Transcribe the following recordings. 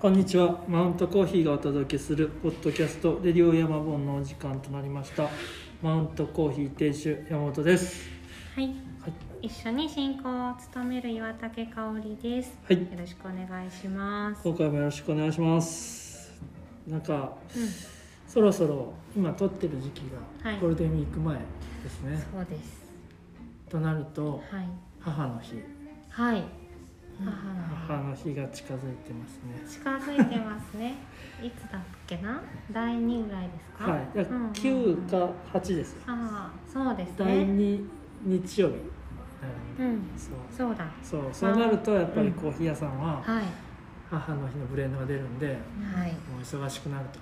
こんにちは。マウントコーヒーがお届けするポッドキャストレディオ山本のお時間となりました。マウントコーヒー店主山本です。はい、はい。一緒に進行を務める岩竹香織です。はい。よろしくお願いします。今回もよろしくお願いします。なんかうん、そろそろ今撮ってる時期がはい。ゴールデンウィーク前ですね、そうです。となるとはい、母の日。はい、母母のの日が近づいてますね日近づいてますね。いつだっけな？第二ぐらいですか？はいうんうんうん9か8ですよああ、そうです第ね。2日曜日うん、そうそうだ。そうそうなるとやっぱりコーヒー屋さんははい、母の日のブレンドが出るんではい。もう忙しくなると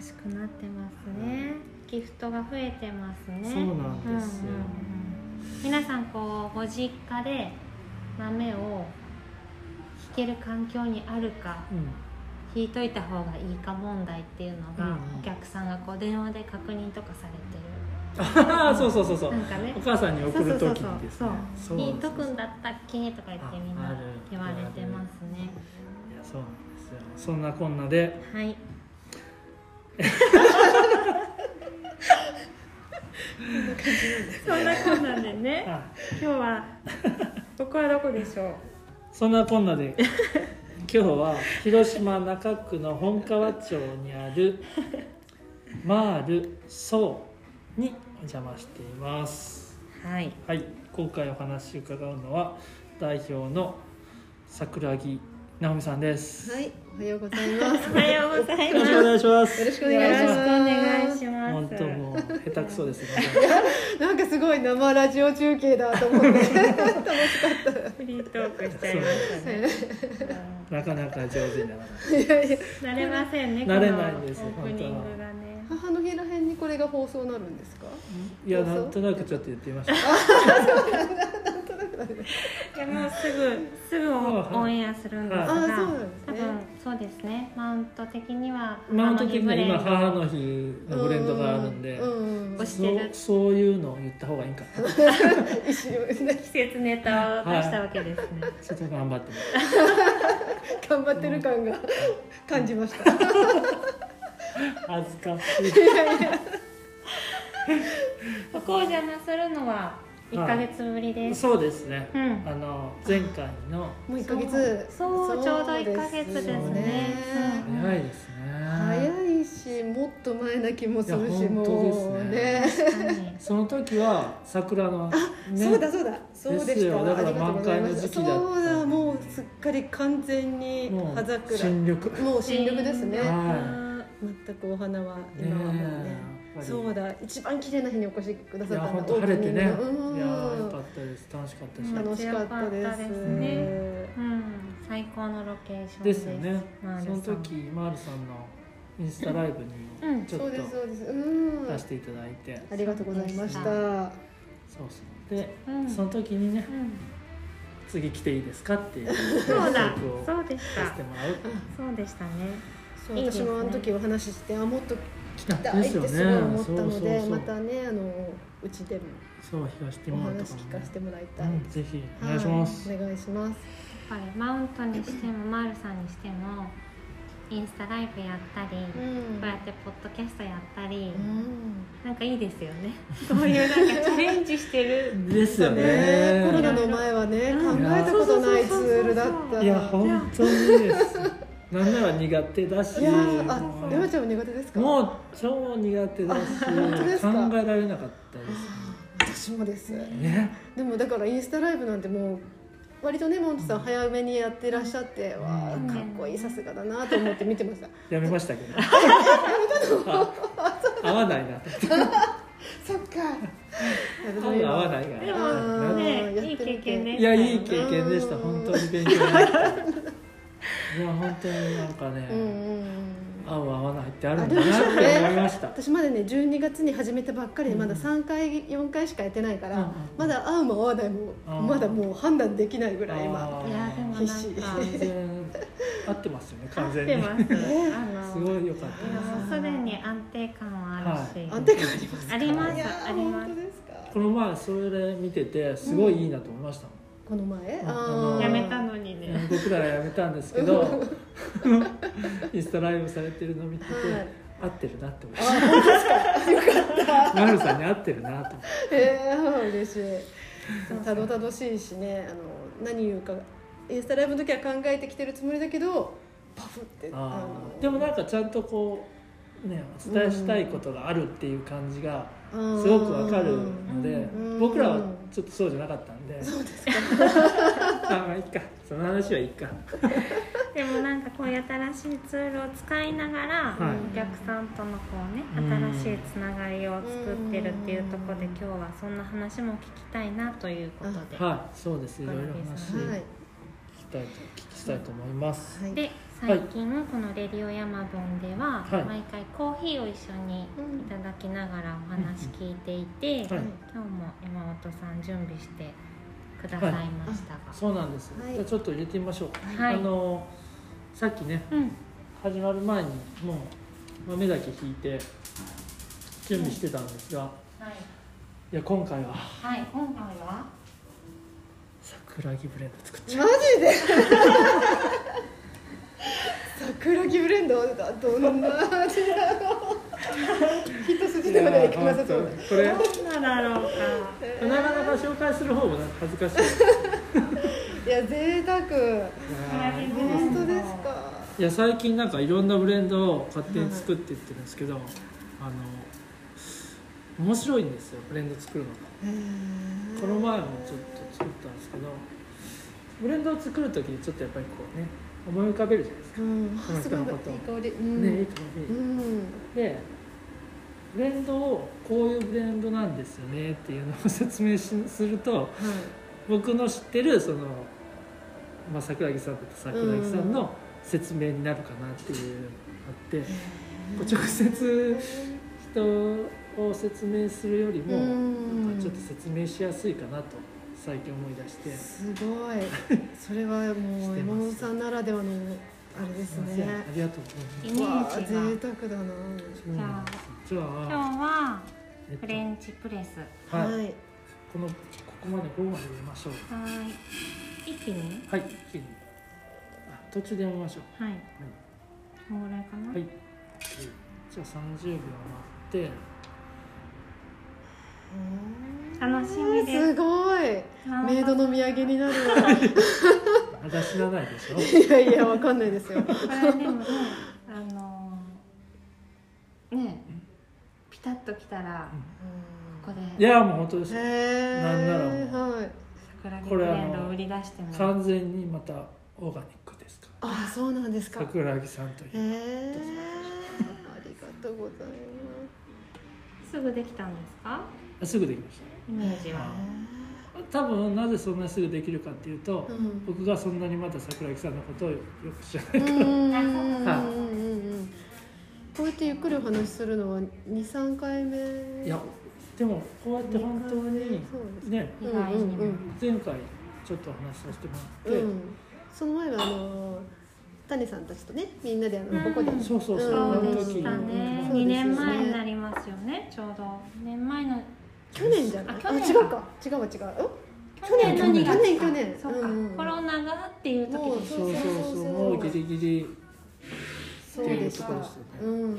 忙しくなってますね。ギフトが増えてますね。そうなんですようんうんうん皆さんこうご実家で豆を引ける環境にあるかうん。引いといた方がいいか問題っていうのが、お客さんがこう電話で確認とかされてああ そうそうそうそう。るなんかね。お母さんに送る時にですそうねそうそう。引いとくんだだったっけ？とか言ってみんな言われてますね。いやそうなんですよ。そんなこんなで。はい。そんなこんなんでね。あ今日は ここはどこでしょう？そんなこんなで 今日は広島中区の本川町にあるマールソーにお邪魔しています。はい。はい。今回お話伺うのは代表の桜木直美さんです。はい、おはようございます。おはようございよろしくおます願いします。よろしくお願いします。願いします。本当もう下手くそですね。なんかすごい生ラジオ中継だと思って。楽しかった。フリートークしちゃいました。ねなかなか上手にならない。いやい。や、慣れませんね慣れないんですオープニングがね。母の日らへんにこれが放送なるんですか？いやなんとなくちょっと言ってみましたいやもうすぐすぐオンエアするんですが、あそう。ですね。多分そうですね。マウント的にはマウント的には今母のの日のブレンドがあるんでそうそういうのを言った方がいいんかな。季節ネタを出したわけですね、ちょっと頑張って 頑張ってる感が感じました。恥ずかしい。ここを邪魔するのは1ヶ月ぶりです、そうですね、うん。あの前回の。もう一ヶ月。そうちょうど一ヶ月ですね。早いですね。早いし、もっと前な気もするし、もですうねその時は桜の、ね、そうだそうだ。そうでですしたよ。だからありがとうございます。満開の時期だったそうだもうすっかり完全に葉桜。新緑。もう新緑ですね。は全くお花はね今はもうねそうだ。一番綺麗な日にお越しくだいさったんだ。や本当晴れてね。うん。よかったです。楽しかったし、うん。楽しかったです。ね。うん。最高のロケーションでですね。そのマールさん。時マールさんのインスタライブうん。にちょっとそうですそうです。うん。出していただいて、ありがとうございました。そうそう。で、うん。その時にねうん。次来ていいですかっていうそうだ。約束をそうでした。させてもらう。そうでしたね。私もあの時お話ししてあもっと来た。いってですよね。すごい思ったのでそうそうそう。またねあのうちでも。そう東ティおモールと話かもね聞かせてもらいたいうん、ぜひお願いします、はいお願いします。やっぱりマウントにしてもマールさんにしてもインスタライブやったり、こうん。うやってポッドキャストやったり、うん。なんかいいですよね。そういうなんかチャレンジしてる。ですよね。ね。コロナの前はね考うん。えたことないツールだった。いや本当にですなんなら苦手だし。いやーあ山ちゃんも苦手ですか？もう超苦手だし考えられなかったです。私もです。ね？でもだからインスタライブなんてもう割とねモントさん早めにやってらっしゃって、わあうんかっこいいさすがだなと思って見てました。やめましたけど。あ合わないな。とそっか。合わないがでもあねーいい経験でいしたよやいい経験でした。本当に勉強になったいや本当になんかね、うん合う合わないってあるんだなって思いました、私まだね12月に始めたばっかりでうん。まだ3回4回しかやってないから、うんうんまだ合うも合わないもまだもう判断できないぐらい今必死。か全然合ってますよね完合っ全にてます、ごい良かっいやもうすでに安定感はあるし、安定感ありますか？ありますいやーあります。この前それ見ててすごいいいなと思いましたもん、この前？ああのーやめたのにね。僕らはやめたんですけどインスタライブされてるの見てて、はい。合ってるなって思いあま本当ですか？よかった。マルさんに合ってるなと思って。えー、嬉しい。たどたどしいしねあの何言うかインスタライブの時は考えてきてるつもりだけどパフってあのー。でもなんかちゃんとこうねお伝えしたいことがあるっていう感じがすすごくわかるのでうん。僕らはちょっとそうじゃなかったんで。そうですか。あまあいいか。その話はいいか。でもなんかこういう新しいツールを使いながら、はい。お客さんとのこうねうん。新しいつながりを作ってるっていうところで今日はそんな話も聞きたいなということで、はい。そうです。いろいろ話聞はいきたいと聞きしたいと思います。はい。で最近この「レディオヤマボン」でははい。毎回コーヒーを一緒にいただきながらお話聞いていて、はい。今日も山本さん準備してくださいましたが、そうなんです、はい。じゃあちょっと入れてみましょう、はい。あのさっきねうん。始まる前にもう豆だけ引いて準備してたんですが、はい、いや今回は。はい、今回は？桜木ブレンド作っちゃマジで？桜木ブレンドだどんな味だろう一筋縄ではいかな。さそういや本当これどんなだろうかなかなか紹介する方も恥ずかしいいや贅沢いや本当ですかいや最近なんかいろんなブレンドを勝手に作っていってるんですけど、あの面白いんですよブレンド作るのがこの前もちょっと作ったんですけどブレンドを作る時にちょっとやっぱりこうね思い浮かべるじゃないですか、うん。この人のこと香り。うん。ねいでブレンドをこういうブレンドなんですよねっていうのを説明しするとはい。僕の知ってるその、まあ、桜木さんだと桜木さんの説明になるかなっていうのがあって、こう直接人を説明するよりも、うん。ちょっと説明しやすいかなと最近思い出して。すごい。それはもう山本さんならではのあれですすいませんあね。りがとうございます。わ贅沢だな。じゃ今日あ、はえっとフレンチプレス。はい、はい。このここまで5まで入れましょう。はい。一気に？はい一気に。あ途中でやめましょう。はい。このぐらいかな、はい。じゃあ30秒待って楽しみです。すごい。メイドの土産になるわ。まだ知らないでしょ？いやいやわかんないですよ。これでもねあのーねピタッときたらここで。いやもう本当ですなんならもうはい。桜木ブレンドを売り出しても完全にまたオーガニックですかあそうなんですか。へ桜木さんという。えありがとうございます。ぐできたんですか？あすぐできましイメージは。た多分なぜそんなにすぐできるかっていうと、うん。僕がそんなにまだ桜木さんのことをよく知らないうんうん。うんうんはい。うんこうやってゆっくりお話しするのは二三回目？いやでもこうやって本当にね前回ちょっとお話しさせてもらって、うん、その前はあの谷さんたちとねみんなであのうん。ここで、そうそうそう、うんそうで時したね。そうですよね2年前になりますよね。ちょうど。2年前の去年じゃない？あ去年違うか。違うわ違う。去年の2月か。去年去年。そうか、うん。コロナがっていう時もうですそうそうそう。もうギリギリそう。でしたっていうところです。よねうんうんうん。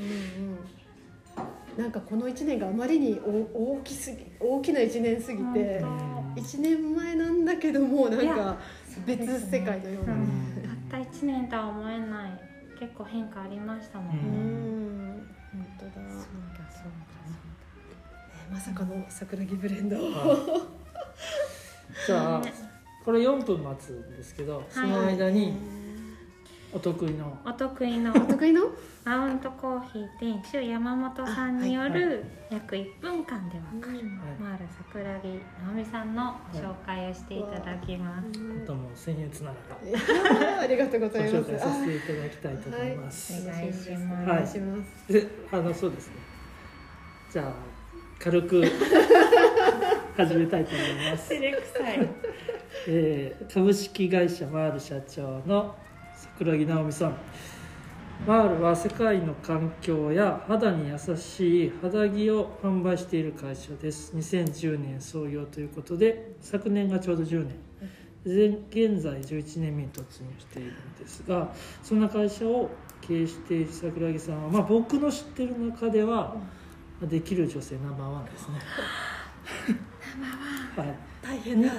なんかこの1年があまりにお大きすぎ大きな1年すぎて本1年前なんだけどもなんか別世界のような。ね。うん。たった1年とは思えない結構変化ありましたもんうね、ん。本当だ、まさかの桜木ブレンド じゃあね。これ4分待つんですけど、その間にお得意の。だお得意の。お得意の？マウントコーヒー店主山本さんによる約1分間でわかる、はい。マール桜木直美さんの紹介をしていただきます、ことも僭越ながら。ありがとうごございます。紹介させていただきたいと思います、お願いします。お願いします。であのそうですね。じゃあ軽く始めたいと思います。照れくさい。えー株式会社マール社長の桜木直美さん。マールは世界の環境や肌に優しい肌着を販売している会社です。2010年創業ということで昨年がちょうど10年。で現在11年目に突入しているんですがそんな会社を経営している桜木さんは、まあ、僕の知ってる中ではできる女性ナンバーワンですね。はい。大変だ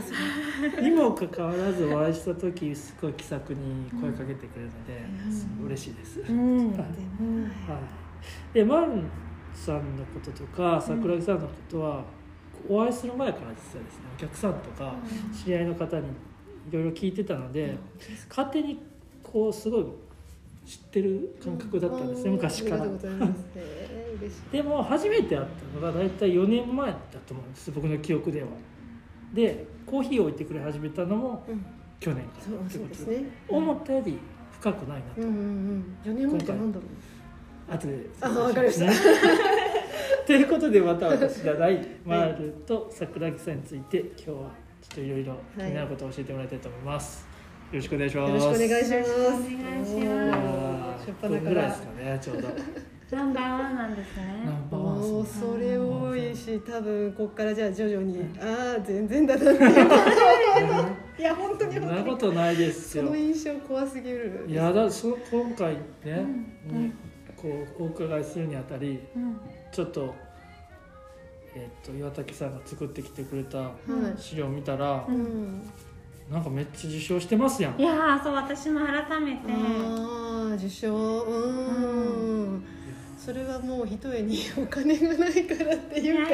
にもかかわらずお会いした時すごい気さくに声かけてくれるので、すごい嬉しいです、はい。うんでもでマルンさんのこととか桜木さんのことは、お会いする前から実はですねお客さんとか知り合いの方にいろいろ聞いてたので、勝手にこうすごい知ってる感覚だったんですね、うございます。えー嬉しい。でも初めて会ったのが大体4年前だと思うんです僕の記憶では。でコーヒーを置いてくれ始めたのもうん。去年。かそうらってことでね。思ったより深くないなと、うんうんうん。4年前ってなんだろう。後で。あわかりました。ということでまた私がないマールと桜木さんについて今日はちょっといろいろ気になることを教えてもらいたいと思います、よろしくお願いしますよろしくお願いします。よろしくお願いします。いやおーー初っ1分端からぐらいですかねちょうど。ナンバーワンなんですナねンバーそれ多いし多分こっからじゃあ徐々に。ああ全然だな。っていや本当にそんな本当にことないですよ。その印象怖すぎる。いやだそ今回ね、こうお伺いするにあたりうん。ちょっと,、えっと岩竹さんが作ってきてくれたはい。資料を見たら、うんなんかめっちゃ受賞してますやん。いやーそう私も改めて。ああ受賞。うん。それはもうひとえにお金がないからっていうか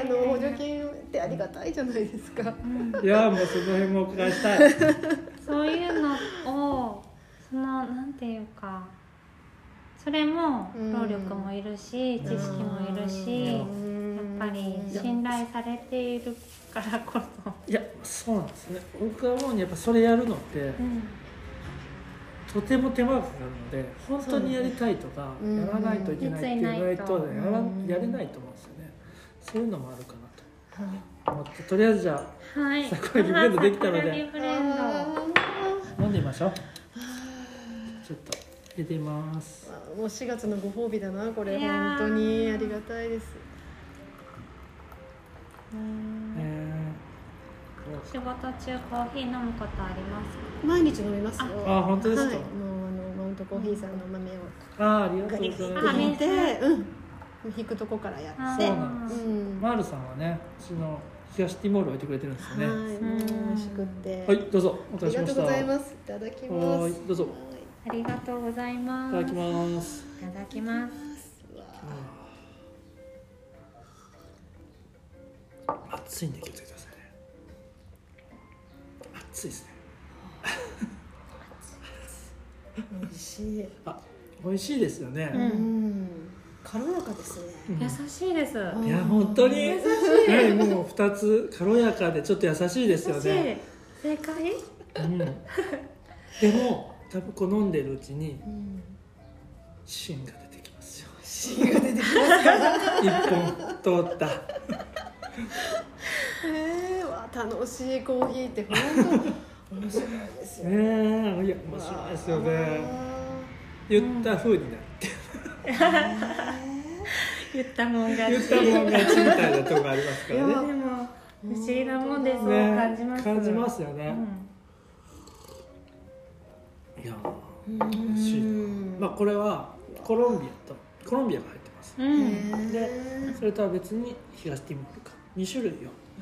あの補助金ってありがたいじゃないですか。うん。いやもうその辺もお伺いしたい。そういうのをそのなんていうかそれもうん労力もいるし、知識もいるし、やっぱり信頼されているからこそ、いやそうなんですね。僕が思うにやっぱそれやるのってうんとても手間がかかるので本当にやりたいとかやらないといけないっていうないと。うんやらうん。やれないと思うんですよね。そういうのもあるかなと。思ってとりあえずじゃはい。桜木ブレンドできたので。飲んでみましょう。ちょっと入れてみます。ーもう4月のご褒美だなこれ。本当に。ありがたいです。うんえ仕事中コーヒー飲むことありますか？毎日飲みますよ。あ本当ですか？はい、もうあのマウントコーヒーさんの豆をー、あーありがとうございます。うん。引くとこからやって。そうなんです。うん。マールさんはねうちの東ティモール置いてくれてるんですよね。はい、美味しくって。はいどうぞおありがとう待たせしました。ございます。いただきます。はいどうぞ。はいありがとうございます。いただきます。いただきます。うわ熱いんで気をつけてくださいですね。美味しい。あ美味しいですよね、うんうん。軽やかですね。うん。優しいです。うん。いや本当に。優しはいもう二つ軽やかでちょっと優しいですよね。い。正解？うん、でも多分こう飲んでるうちにうん。芯が芯が出てきますから。一本通った。えー、わ楽しいコーヒーって本当面白いですよね。えいや面白いですよね。言った風になって言ったもん勝ち。言ったもん勝ちみたいなとこありますからね。いやでも不思議なもんでそうね感じます、感じますよね、うん。いやうん。まあこれはコロンビアとコロンビアが入ってます。うん。でそれとは別に東ティモールか。2種類を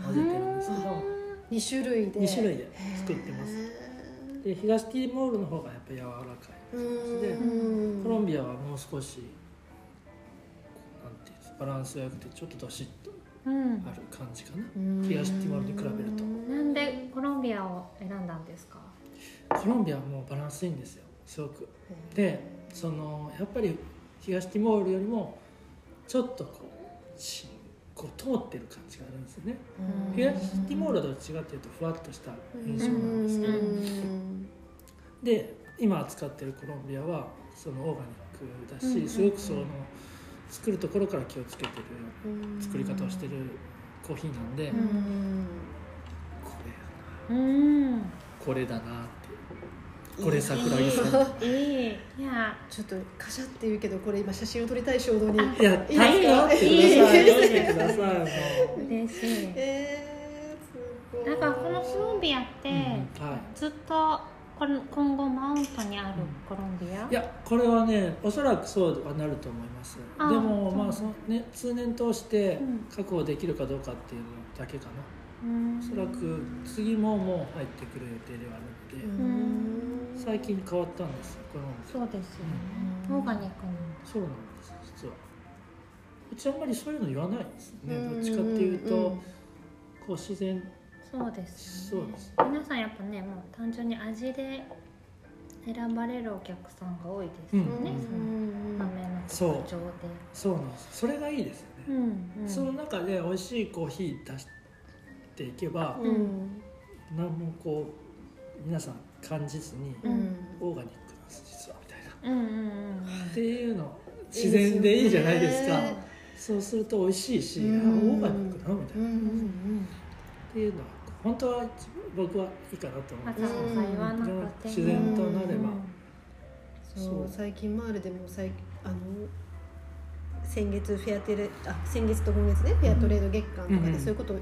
混ぜてるんですけど。二種類で。2種類で作ってます。で東ティモールの方がやっぱ柔らかいでうん。コロンビアはもう少しこうなんていうんですかバランスが良くてちょっとどしっとうん。ある感じかな。うん東ティモールに比べると。なんでコロンビアを選んだんですか？コロンビアはもうバランスいいんですよ。すごく。でそのやっぱり東ティモールよりもちょっとこうしこう通ってる感じがあるんですよね。うん。東ティモールはどっていうとふわっとした印象なんですけど。うんで今扱ってるコロンビアはそのオーガニックだし、うん。すごくその作るところから気をつけてるうん作り方をしてるコーヒーなんで、うん。これやうん。なこれだな。っこれ桜木さん。いい。いやちょっとカシャって言うけどこれ今写真を撮りたい衝動に。あいやいいですか？助かってください。いでください。嬉しいえー、すごい。なんからこのコロンビアって、うんはずっとこれ今後マウントにあるコロンビア、い、いやこれはねおそらくそうはなると思います。でもまあそね、通年通してうん。確保できるかどうかっていうのだけかな、うん。おそらく次ももう入ってくる予定ではあるので、うん最近変わったんです。この。そうですよね、うん。オーガニックにそうなんです実は。うちあんまりそういうの言わないですね。うんどっちかっていうと、うんこう自然。そうですよね。そうです。皆さんやっぱねもう単純に味で選ばれるお客さんが多いですよね、うんその豆の特徴で。そうなんです。それがいいですよね、うんうん。その中で美味しいコーヒー出していけば、うん。何もこう皆さん感じずに、うん。オーガニックなんです実はみたいな。うんうんうんうん。っていうの自然でいいじゃないですか。そうすると美味しいし、うん。あオーガニックなの？みたいな、うんうんっていうのは本当は僕はいいかなと思わうんです。ざわざ言わなくても自然となれば。そうそう。最近マールでも最あの先月フェアテレあ先月と今月ねフェアトレード月間とかうんでそういうことを、あ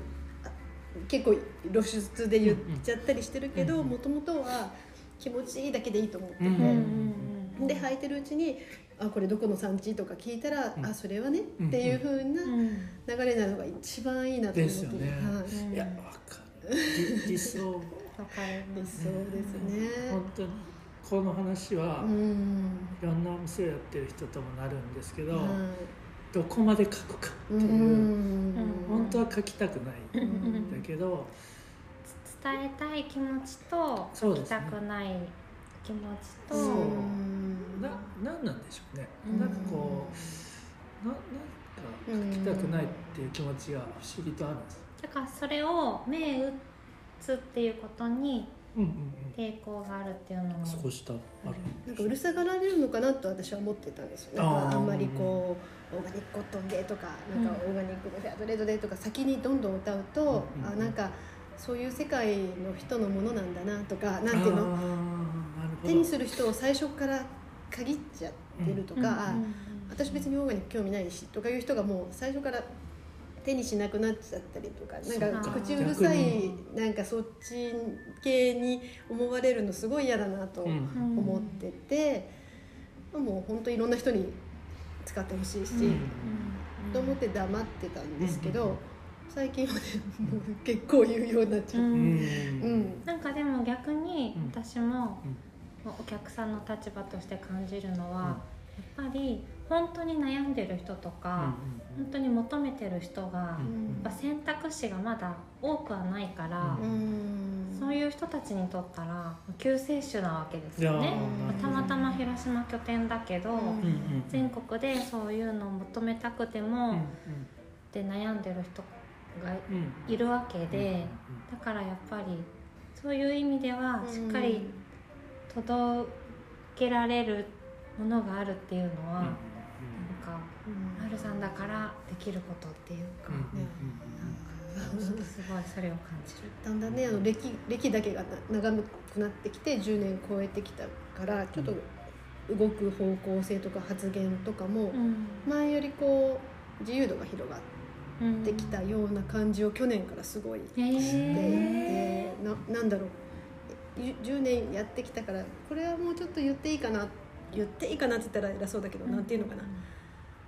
結構露出で言っちゃったりしてるけどうんもともとは気持ちいいだけでいいと思ってて、うんうんうんうん。で履いてるうちにあこれどこの産地とか聞いたら、うん。あそれはね、うんっていう風なうん。流れなのが一番いいなと思って。ですよね。はい、うん。いやわかる。理理想。わかります理想ですね。本当に。この話は、うん。いろんなお店をやってる人ともなるんですけど、はいどこまで書くかってういう、ん。本当は書きたくないうんだけど、伝えたい気持ちと書きたくない気持ちとそう。うん。ななんなんでしょうね、うん。なんかこうななんか書きたくないっていう気持ちが不思議とあるんです。だからそれを目打つっていうことに抵抗があるっていうのも。うん少しだ。ある。なんかうるさがられるのかなと私は思ってたんですよね。あー。あんまりこうオーガニックコットンでとかなんかオーガニックのフェアトレードでとか先にどんどん歌うと、うんうんあなんかそういう世界の人のものなんだなとかなんていうの？手にする人を最初から限っちゃってるとか、あ私別にオーガニック興味ないしとかいう人がもう最初から手にしなくなっちゃったりとかなんか口うるさい逆なんかそっち系に思われるのすごい嫌だなとうん。思ってて、もう本当いろんな人に使ってほしいし、うん。と思って黙ってたんですけど、うん。最近はねもう結構言うようになっちゃ。うん。うん。うん。なんかでも逆にうん。私もお客さんの立場として感じるのは、うんぱり本当に悩んでる人とか、本当に求めてる人が、やうん。っぱ選択肢がまだ多くはないから、うん。うんそういう人たちにとったら救世主なわけですよね。たまたま広島拠点だけど、うんうんうん。全国でそういうのを求めたくても、うんで悩んでる人がうんうんいるわけで、だからやっぱりそういう意味ではしっかり届けられるものがあるっていうのは、なんかうん。丸さんだからできることっていうか、うん。うん。すごいそれを感じる。だんだんねあの歴歴だけがな長くなってきて10年超えてきたからちょっと動く方向性とか発言とかも前よりこう自由度が広がってきたような感じを去年からすごいへしていえてななんだろう。ゆ10年やってきたからこれはもうちょっと言っていいかな言っていいかなって言ったら偉そうだけど、なんていうのかな。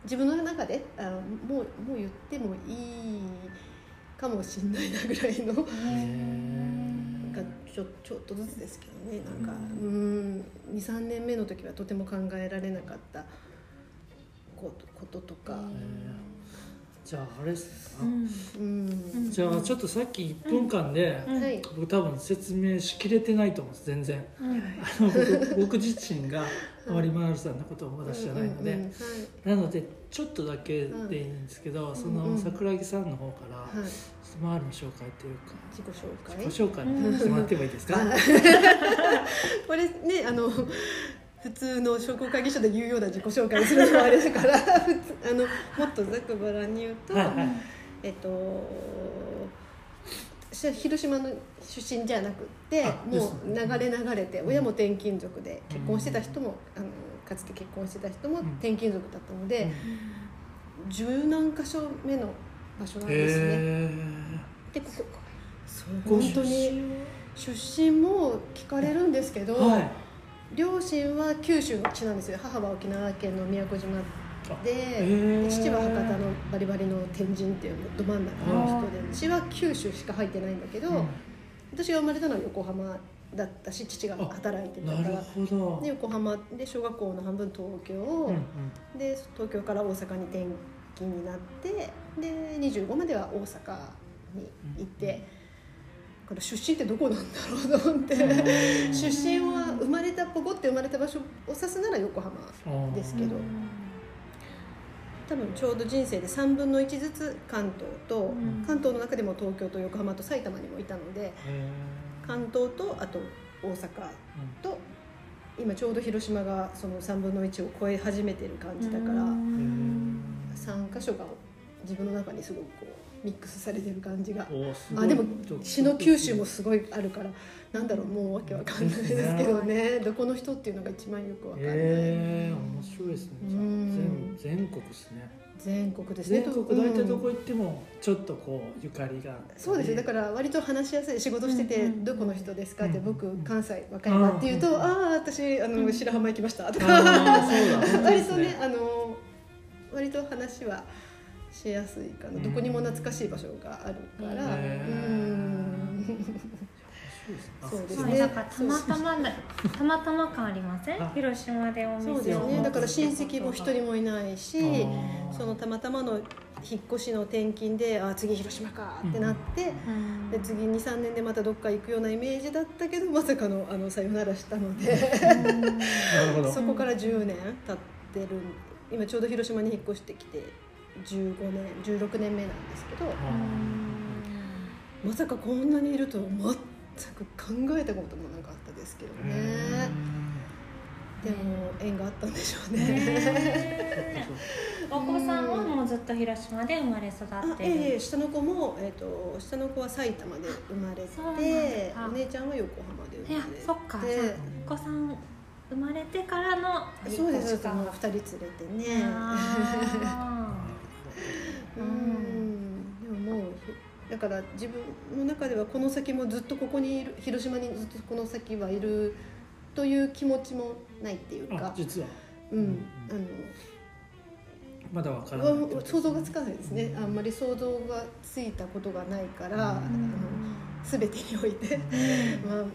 自分の中であのもうもう言ってもいいかもしれないなぐらいのなんかちょちょっとずつですけどねなんかうん23年目の時はとても考えられなかったことこととか、じゃああれですか、うん。じゃあちょっとさっき1分間で、うん。はい。僕多分説明しきれてないと思うんです全然。うんあの僕僕自身が森マールさんのことをまだ知らないので、うんうんうんなのでちょっとだけでいいんですけど、その桜木さんの方から、はい。はい、マールの紹介というか自己紹介？ご紹介してもらってもいいですか、これねあの普通の商工会議所で言うような自己紹介をするのもあれだから あのもっとざくばらに言うと、はいはい。えっと私は広島の出身じゃなくってあもう流れ流れて親も転勤族で結婚してた人も、あのかつて結婚してた人もうん。転勤族だったので、十何箇所目の場所なんへですね。えでここ本当に出身も聞かれるんですけど、両親は九州の地なんですよ。母は沖縄県の宮古島で,、父は博多のバリバリの天神っていうど真ん。中の人であー血は九州しか入ってないんだけど、うん私が生まれたのは横浜だったし父が働いてたから。で横浜で小学校の半分東京、うんうん。で東京から大阪に転勤になってで25までは大阪に行って、これ出身ってどこなんだろうと思って。出身は生まれたポコって生まれた場所を指すなら横浜ですけど多分ちょうど人生で3分の1ずつ関東と、うん。関東の中でも東京と横浜と埼玉にもいたのでへ関東とあと大阪と今ちょうど広島がその3分の1を超え始めてる感じだから。3箇所が自分の中にすごくこうミックスされてる感じが。あでも詩の九州もすごいあるからなんだろうもうわけわかんないですけどね。どこの人っていうのが一番よくわかんない、えー、面白いですね。じゃあうん。全全国ですね。全国ですね。全国大体どこうん行ってもちょっとこうゆかりが。そうですよだから割と話しやすい仕事しててうん「どこの人ですか?」ってうん僕関西和歌山って言うと「うんああ私あの白浜行きました」とか。割とねあの割と話はしやすいかな。どこにも懐かしい場所があるから。うん。そうですね。だからたまたまだたまたま感ありません？あ広島でお店を。そうですね。だから親戚も一人ももいないしそのたまたまの引っ越しの転勤であ次広島かってなって、で次23年でまたどっか行くようなイメージだったけどまさかのあのさよならしたので。そこから10年経ってる。今ちょうど広島に引っ越してきて15年16年目なんですけどまさかこんなにいるとは全く考えたこともなかったですけどね。でも縁があったんでしょうね。ね お子さんはもうずっと広島で生まれ育あってる、ええ下の子も、えー、と下の子は埼玉で生まれてだ。お姉ちゃんは横浜で生まれて。そっかお子さん生まれてからのそうですか。もう2人連れてね。あうーん。でももうひだから自分の中ではこの先もずっとここにいる広島にずっとこの先はいるという気持ちもないっていうか。あ実は。うん。あのまだわからないね想像がつかないですね。あんまり想像がついたことがないから、あの全てにおいて、まあ、あの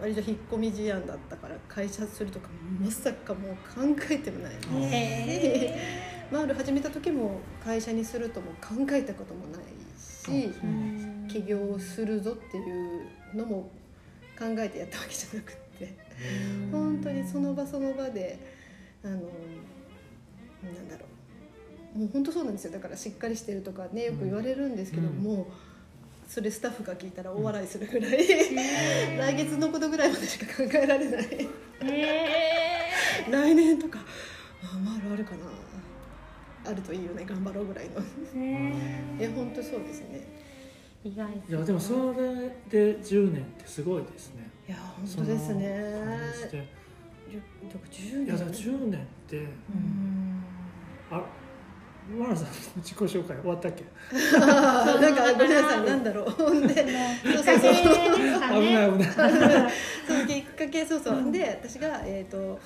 割と引っ込み思案だったから会社するとかまさかもう考えてもない。し、へマール始めた時も会社にするとも考えたこともないしー起業するぞっていうのも考えてやったわけじゃなくって。本当にその場その場であのなんだろう。もう本当そうなんですよ。だからしっかりしてるとかねよく言われるんですけど、うん。もうそれスタッフが聞いたら大笑いするぐらい、来月のことぐらいまでしか考えられない。へ来年とかあまああるかなあるといいよね頑張ろうぐらいの。ー。へいや本当そうですね。ー意外いやでもそれで10年ってすごいですね。いや本当ですね。その感じでじゅ10年。いやだから10年ってうん。あマラさんの自己紹介終わったっけ？なんかごめんなさいなんだろう。ほんでそうそうそう危ない危ないそうきっかけそうそう、で私がえっ、と,、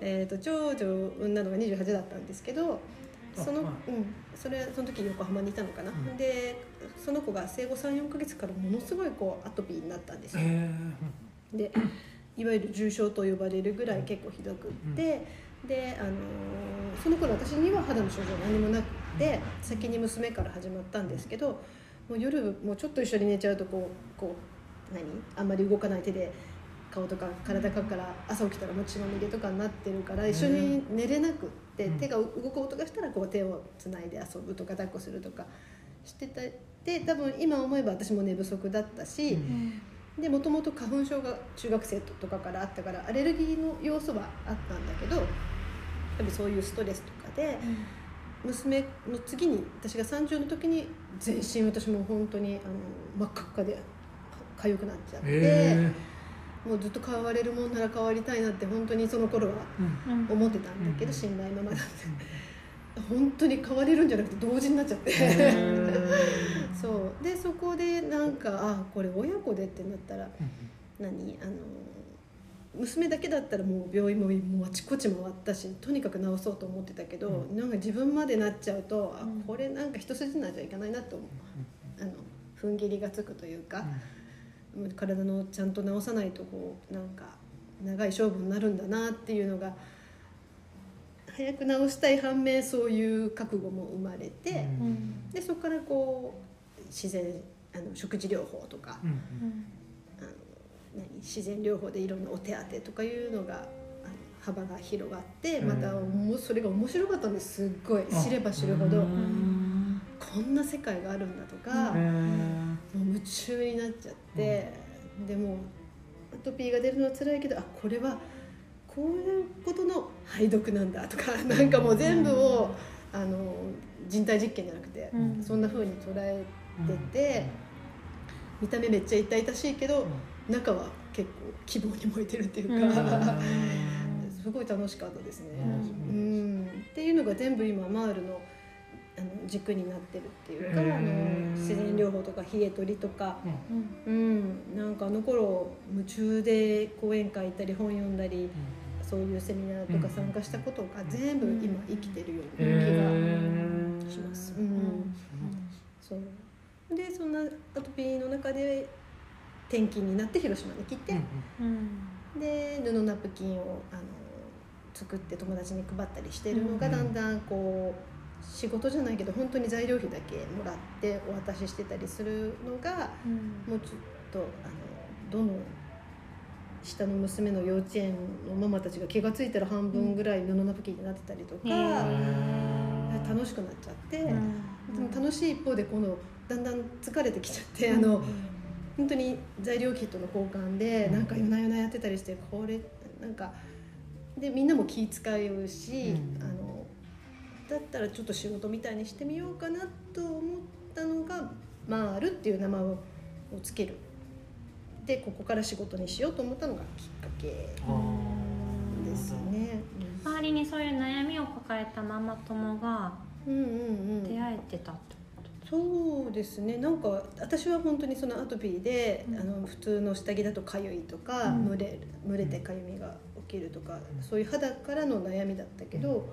えー、と長女を産んだのが28だったんですけどその,、あはい。うん、それその時横浜にいたのかな、うん。でその子が生後34か月からものすごいこうアトピーになったんですよ、えでいわゆる重症と呼ばれるぐらい結構ひどくって、で、あのーその頃私には肌の症状何もなくて先に娘から始まったんですけどもう夜もうちょっと一緒に寝ちゃうとこうこう何？あんまり動かない手で顔とか体かくから朝起きたらもう血まみれとかになってるから一緒に寝れなくって、うん手が動く音がしたらこう手をつないで遊ぶとか抱っこするとかしてた。で多分今思えば私も寝不足だったし。うん。でもともと花粉症が中学生とかからあったからアレルギーの要素はあったんだけどやっぱりそういうストレスとかで娘の次に私が30の時に全身私も本当にあの真っ赤っかでか痒くなっちゃって、えもうずっと変われるもんなら変わりたいなって本当にその頃は思ってたんだけど、うん。新米ママだって本当に変われるんじゃなくて同時になっちゃって。へ そう。でそこでなんかあこれ親子でってなったら何？あの娘だけだったらもう病院ももうあちこち回ったしとにかく治そうと思ってたけど、うなんか自分までなっちゃうと、あうん。これなんか一筋縄じゃいかないなと思う。あの踏ん切りがつくというか、体のちゃんと治さないとこうなんか長い勝負になるんだなっていうのが早く治したい反面そういう覚悟も生まれて、うん。うん。でそこからこう自然あの食事療法とか、うん。うんあの何自然療法でいろんなお手当とかいうのが幅が広がってうん。またおもそれが面白かったんですすっごい。あ知れば知るほどうん。こんな世界があるんだとか、もう夢中になっちゃって、でもアトピーが出るのは辛いけどあこれはこういうことの排毒なんだとかなんかもう全部をあの人体実験じゃなくて、うん。そんな風に捉えてて、見た目めっちゃ痛々しいけど、中は結構希望に燃えてるっていうか、すごい楽しかったですね。ううん。っていうのが全部今マールのあの軸になってるっていうか、あの自然療法とか冷え取りとか、うん。うん、なんかあの頃夢中で講演会行ったり本読んだりそういうセミナーとか参加したことが全部今生きてるような気がします。ううんんそう。でそんなアトピーの中で転勤になって広島に来て、うんで布ナプキンをあの作って友達に配ったりしてるのがうん。だんだんこう仕事じゃないけど本当に材料費だけもらってお渡ししてたりするのがうん。もうちょっとあのどの下の娘の幼稚園のママたちが気が付いたら半分ぐらい布ナプキンになってたりとか、楽しくなっちゃって、うんでも楽しい一方でこのだんだん疲れてきちゃって、あの本当に材料キットの交換でうん。なんか夜な夜なやってたりしてこれなんかでみんなも気使うし、うん。あのだったらちょっと仕事みたいにしてみようかなと思ったのが「マール」っていう名前をつける。でここから仕事にしようと思ったのがきっかけですね。周りにそういう悩みを抱えたママ友がうんうんうん。出会えてたってそうですね。なんか私は本当にそのアトピーで、うん。あの普通の下着だとかゆいとか、うん。蒸れ蒸れてかゆみが起きるとか、そういう肌からの悩みだったけど、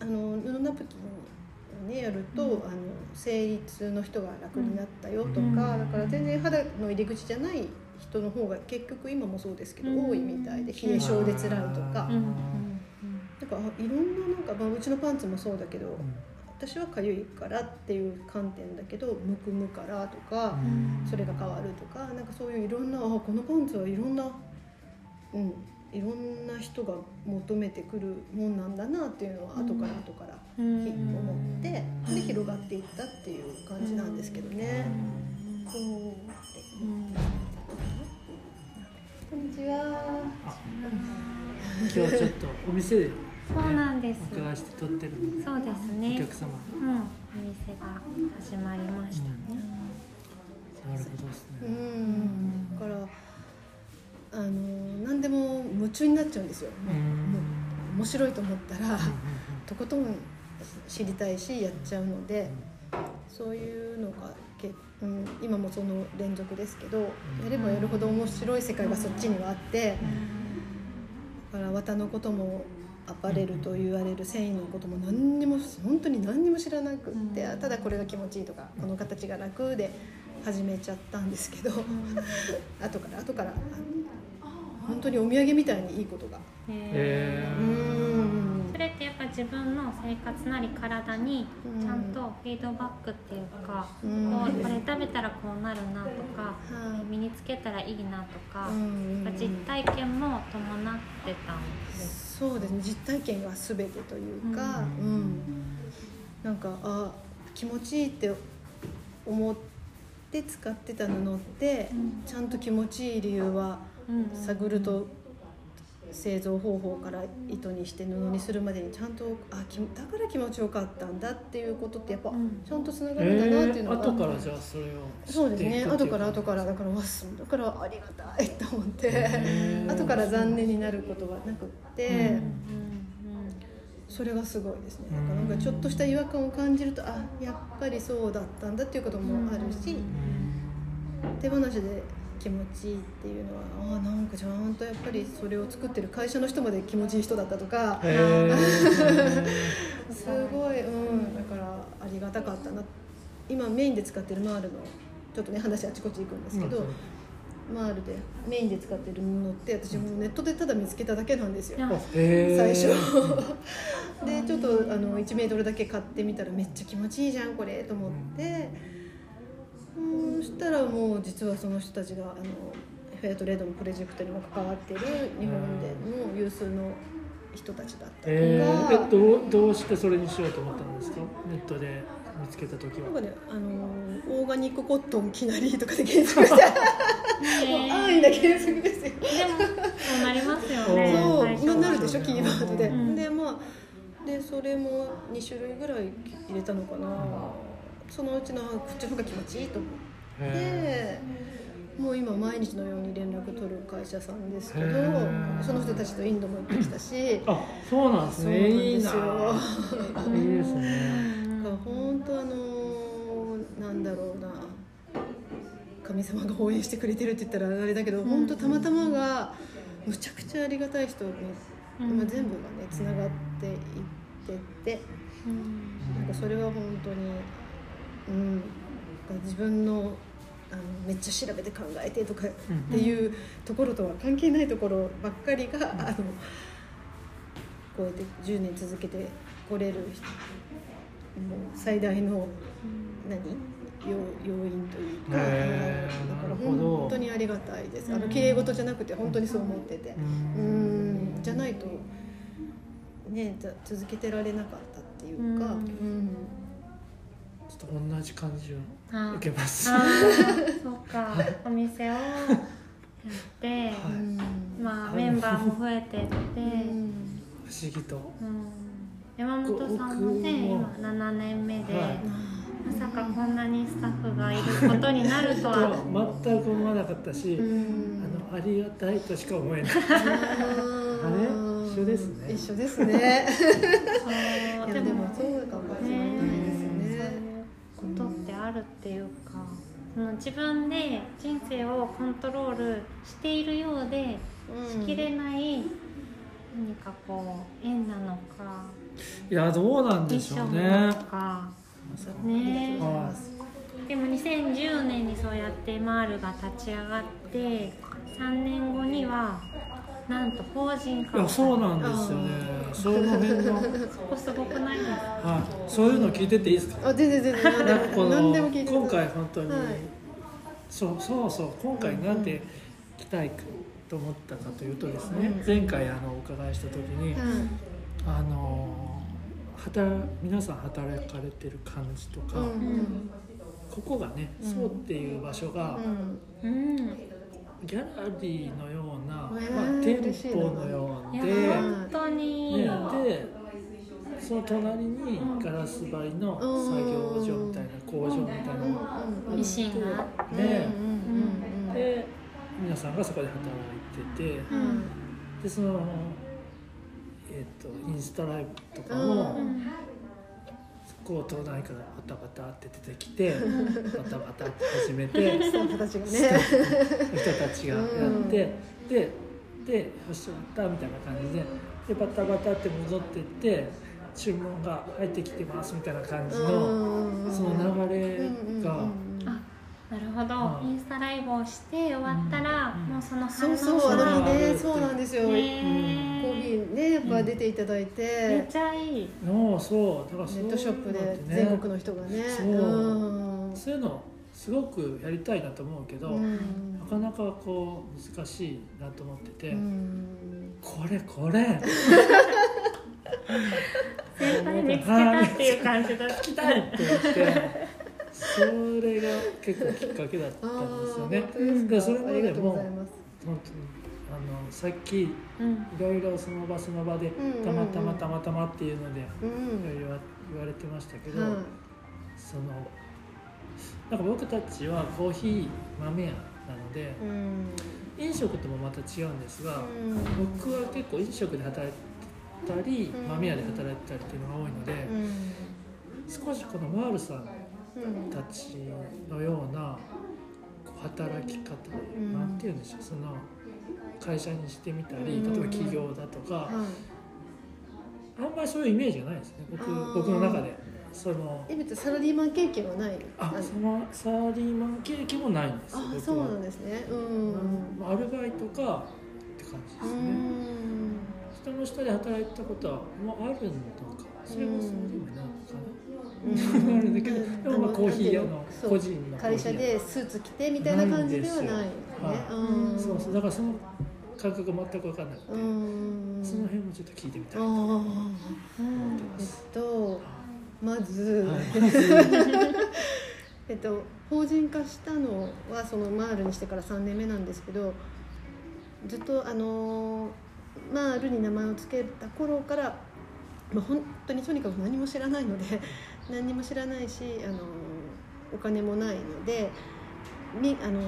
あの布ナプキンをねやると、うん。あの生理痛の人が楽になったよとか、うん。だから全然肌の入り口じゃない人の方が結局今もそうですけど、うん。多いみたいで冷え性で辛いとか、うん。うんなんかあいろんななんか、まあ、うちのパンツもそうだけど、私はかゆいからっていう観点だけどむくむからとか、それが変わるとかなんかそういういろんなあこのパンツはいろんな、うん、いろんな人が求めてくるもんなんだなっていうのは後から後から思ってで広がっていったっていう感じなんですけどね。こううんこんにちは。今日はちょっとお店でそうなんですお伺いして撮ってるのでそうですおね客様。うん。お店が始まりましたね。なるほどですうねん、だからあの何でも夢中になっちゃうんですよ。もう面白いと思ったらとことん知りたいしやっちゃうのでそういうのがけ、うん、今もその連続ですけどやればやるほど面白い世界がそっちにはあってだから綿のこともアパレルと言われる繊維のことも何にも本当に何にも知らなくって、うん。ただこれが気持ちいいとかこの形が楽で始めちゃったんですけど、後から後から本当にお土産みたいにいいことが。へうー。ん。それってやっぱ自分の生活なり体にちゃんとフィードバックっていうか、うん。こうこれ食べたらこうなるなとか、はい身につけたらいいなとか、実体験も伴ってたんですそうですね。実体験が全てというか、ううん。んなんかあ気持ちいいって思って使ってた布って、うんちゃんと気持ちいい理由はうん探ると製造方法から糸にして布にするまでにちゃんとあきだから気持ちよかったんだっていうことってやっぱうん。ちゃんとつなえがるんだなっていうのが、後からじゃあそれをそうですね。後から後かからだからわすだからありがたいと思ってへー。後から残念になることはなくって、うんうんうんそれがすごいですね。だからなんかちょっとした違和感を感じるとあやっぱりそうだったんだっていうこともあるし手放しで気持ちいいっていうのはあなんかちゃんとやっぱりそれを作ってる会社の人まで気持ちいい人だったとか すごい、うん、だからありがたかったな。今メインで使ってるマールのちょっとね話あちこち行くんですけど、マールでメインで使ってる布って私もネットでただ見つけただけなんですよ。最初。でちょっとあの1メートルだけ買ってみたらめっちゃ気持ちいいじゃんこれと思ってうんそしたらもう実はその人たちがあのフェアトレードのプロジェクトにも関わってる日本での有数の人たちだったりえとか、ー、えどうどうしてそれにしようと思ったんですか？ネットで見つけた時は。なんかね、あのオーガニックコットンきなりとかで検索して。もう安易な検索ですよでも そうなりますよねそう最初ななるでしょキーワードで、うん。でまあでそれも2種類ぐらい入れたのかな、そのうちのこっちの方が気持ちいいと思へってもう今毎日のように連絡取る会社さんですけどその人たちとインドも行ってきたし。ーあそうなんですそうねいいななんですよ。いい ですね。本当あのなんだろうな。神様が応援してくれてるって言ったらあれだけど、本当たまたまがむちゃくちゃありがたい人に、うん。まあ、全部がねつながっていってって。うん。なんかそれは本当にうん。自分のあのめっちゃ調べて考えてとかっていうところとは関係ないところばっかりが、あのこうやって10年続けてこれる人もう最大の何？要要因というか、へー。だから本当にありがたいです。あのうん。綺麗事じゃなくて本当にそう思ってて。ううん。んじゃないとねざ続けてられなかったっていうか、うんうんちょっと同じ感じをあ受けます。そっか。お店をやって、はい。うん。まあメンバーも増えてって、うん。不思議と。うん。山本さんもね今7年目で、はい。まさかこんなにスタッフがいることになるとは全く思わなかったし、うん。あのありがたいとしか思えない。あれ？一緒ですね。一緒ですね。そう。いやでもそうかもしれないことってあるっていうかその自分で人生をコントロールしているようでしきれない何かこう縁なのかいやどうなんでしょうションなねのかうんねでも2010年にそうやってマールが立ち上がって3年後にはなんと法人化いやそうなんですよね。その辺の、そこすごくないですか？はい、そういうの聞いてていいですか？あ全然全然。なんかこも何でもの聞いてください。今回本当に、はい。そうそうそう。今回なんて来たいと思ったかというとですね、うん前回あのお伺いした時に、はい。あの働皆さん働かれてる感じとか、うん。ここがね、うん。そうっていう場所が、うん。うんギャラリーのような、まあ、店舗のよいうやで。本当に、ね、でその隣にガラス張りの作業所みたいな工場みたいなのがあってで皆さんがそこで働いててでその、えっとインスタライブとかうもこを都内からバタバタって出てきて バタバタって始めてスタッフたちがね。人たちがやって、うん。ででよし終わったみたいな感じででバタバタって戻ってって注文が入ってきてますみたいな感じの、その流れが、あなるほど、うん。インスタライブをして終わったら、うん。もうその反応そうそうあそれのがねそうなんですよ。コねーヒーねやっぱ出ていただいめってネちゃいい。のそう。だからそういうのットショップで全国の人がね。そう。ん。そういうのすごくやりたいなと思うけど、うん。なかなかこう難しいなと思ってて、うん。これこれ。先輩見つけたっていう感じだ聞きたいって言ってそれが結構きっかけだったあんですよーねでそれまでも本当にあのさっきいうん。ろいろその場その場でたまたまたまたまっていうのでいうん。ろいろ言われてましたけど、はい。そのなんか僕たちはコーヒー豆屋なのでうん。飲食ともまた違うんですが、うん。僕は結構飲食で働いてたり、うん。まあ、宮で働いてたりっていうのが多いので、少しこのマールさんたちのような働き方、ん。なんて言うんでしょうその会社にしてみたりうん。例えば企業だとか、はい。あんまりそういうイメージがないですね僕僕の中で。そのえ別にサラリーマン経験はないああそのサラリーマン経験もないんですあそうなんですね。うん。まあアルバイトかって感じですうね、ん。人の下で働いたことはもうあるのかそれもそうでもないのかう、だけどまあコーヒー屋の個人の会社でスーツ着てみたいな感じではないよねはいうん。そうそうだからその感覚が全く分かん。なくて、その辺もちょっと聞いてみたいと思ってあえっ、とまず、えっと法人化したのはそのマールにしてから3年目なん。ですけどずっとあのマールに名前を付けた頃から、まあ、本当にとにかく何も知らないので 何にも知らないしあのお金もないのでみあの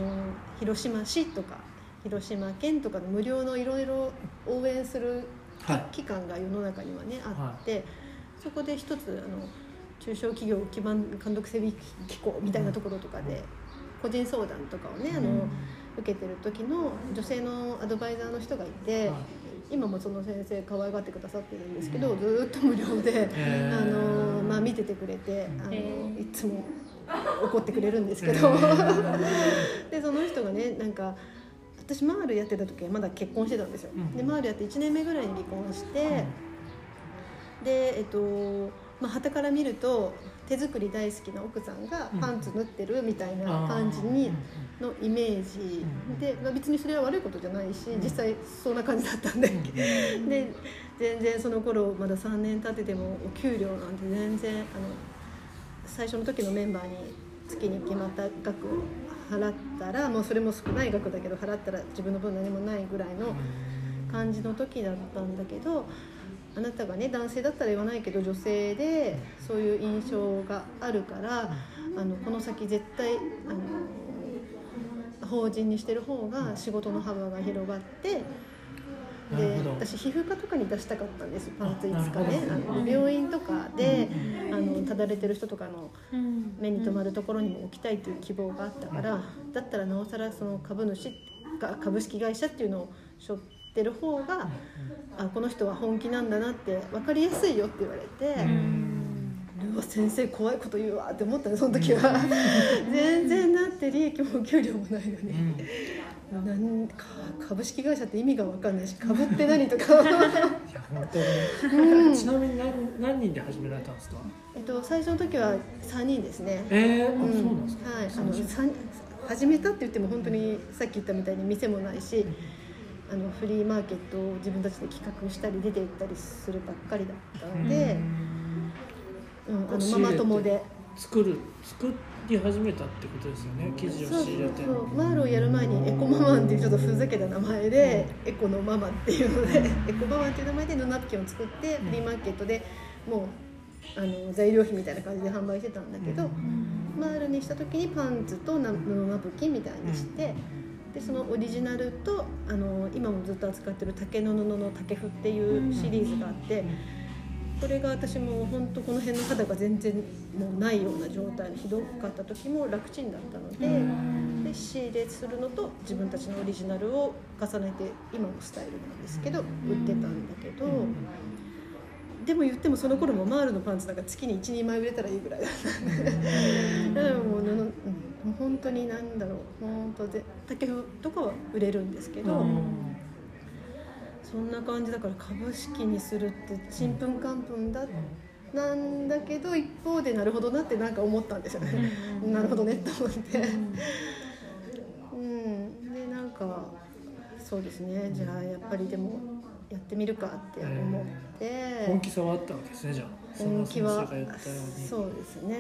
広島市とか広島県とかの無料のいろいろ応援するはい。機関が世の中にはねあって、そこで一つあの中小企業基盤監督整備機構みたいなところとかで個人相談とかをねあの、受けてる時の女性のアドバイザーの人がいて、今もその先生可愛がってくださってるんですけど、ずーっと無料で、あのまあ、見ててくれてあの、へいつも怒ってくれるんですけど、でその人がねなんか私マールやってた時はまだ結婚してたんですよ、うん。でマールやって1年目ぐらいに離婚して、でえっとまあ旗から見ると手作り大好きな奥さんがパンツ縫ってるみたいな感じにのイメージ。うんで、まあ、別にそれは悪いことじゃないし実際そんな感じだったんで。で全然その頃まだ3年経っててもお給料なんて全然あの最初の時のメンバーに月に決まった額を払ったらもうそれも少ない額だけど払ったら自分の分何もないぐらいの感じの時だったんだけどあなたがね男性だったら言わないけど女性でそういう印象があるからあのこの先絶対あの法人にしてる方が仕事の幅が広がって。で私皮膚科とかに出したかったんですパンツいあつかね。あの病院とかであのただれてる人とかのうん。目に留まるところにも置きたいという希望があったからだったらなおさらその株主が株式会社っていうのを背負ってる方があこの人は本気なんだなって分かりやすいよって言われて。うわ先生怖いこと言うわって思ったねその時は。全然だって利益も給料もないのに、なんか株式会社って意味が分かんないし株って何とか。いや 本当に、ちなみに何何人で始められたんですか？えっと最初の時は3人ですね。えー、あうん。そうなんですか、はい、あの始めたって言っても本当にさっき言ったみたいに店もないしあのフリーマーケットを自分たちで企画したり出て行ったりするばっかりだったので、うん、あのママ友で。作る作り始めたってことですよね生地をそう仕入れて。そうマーロをやる前にエコママンっていうちょっとふざけた名前で、エコのママっていうので、エコママンっていう名前で布ナプキンを作ってフリーマーケットでもうあの材料費みたいな感じで販売してたんだけど、マールにした時にパンツとな布ナプキンみたいにして、でそのオリジナルとあの今もずっと扱ってる竹の布の竹譜っていうシリーズがあって。これが私も本当この辺の肌が全然もうないような状態ひどかった時も楽ちんだったのでで仕入れするのと自分たちのオリジナルを重ねて今のスタイルなんですけど売ってたんだけどでも言ってもその頃もマールのパンツなんか月に12枚売れたらいいぐらいだったんで もう本当になんだろう本当で竹風とかは売れるんですけど。そんな感じだから株式にするってちんぷんかんぷんだなんだけど一方でなるほどなってなんか思ったんですよね、なるほどねって思って。うん。でなんかそうですね。じゃあやっぱりでもやってみるかって思って、本気さはあったわけですねじゃあ本気はそうですね。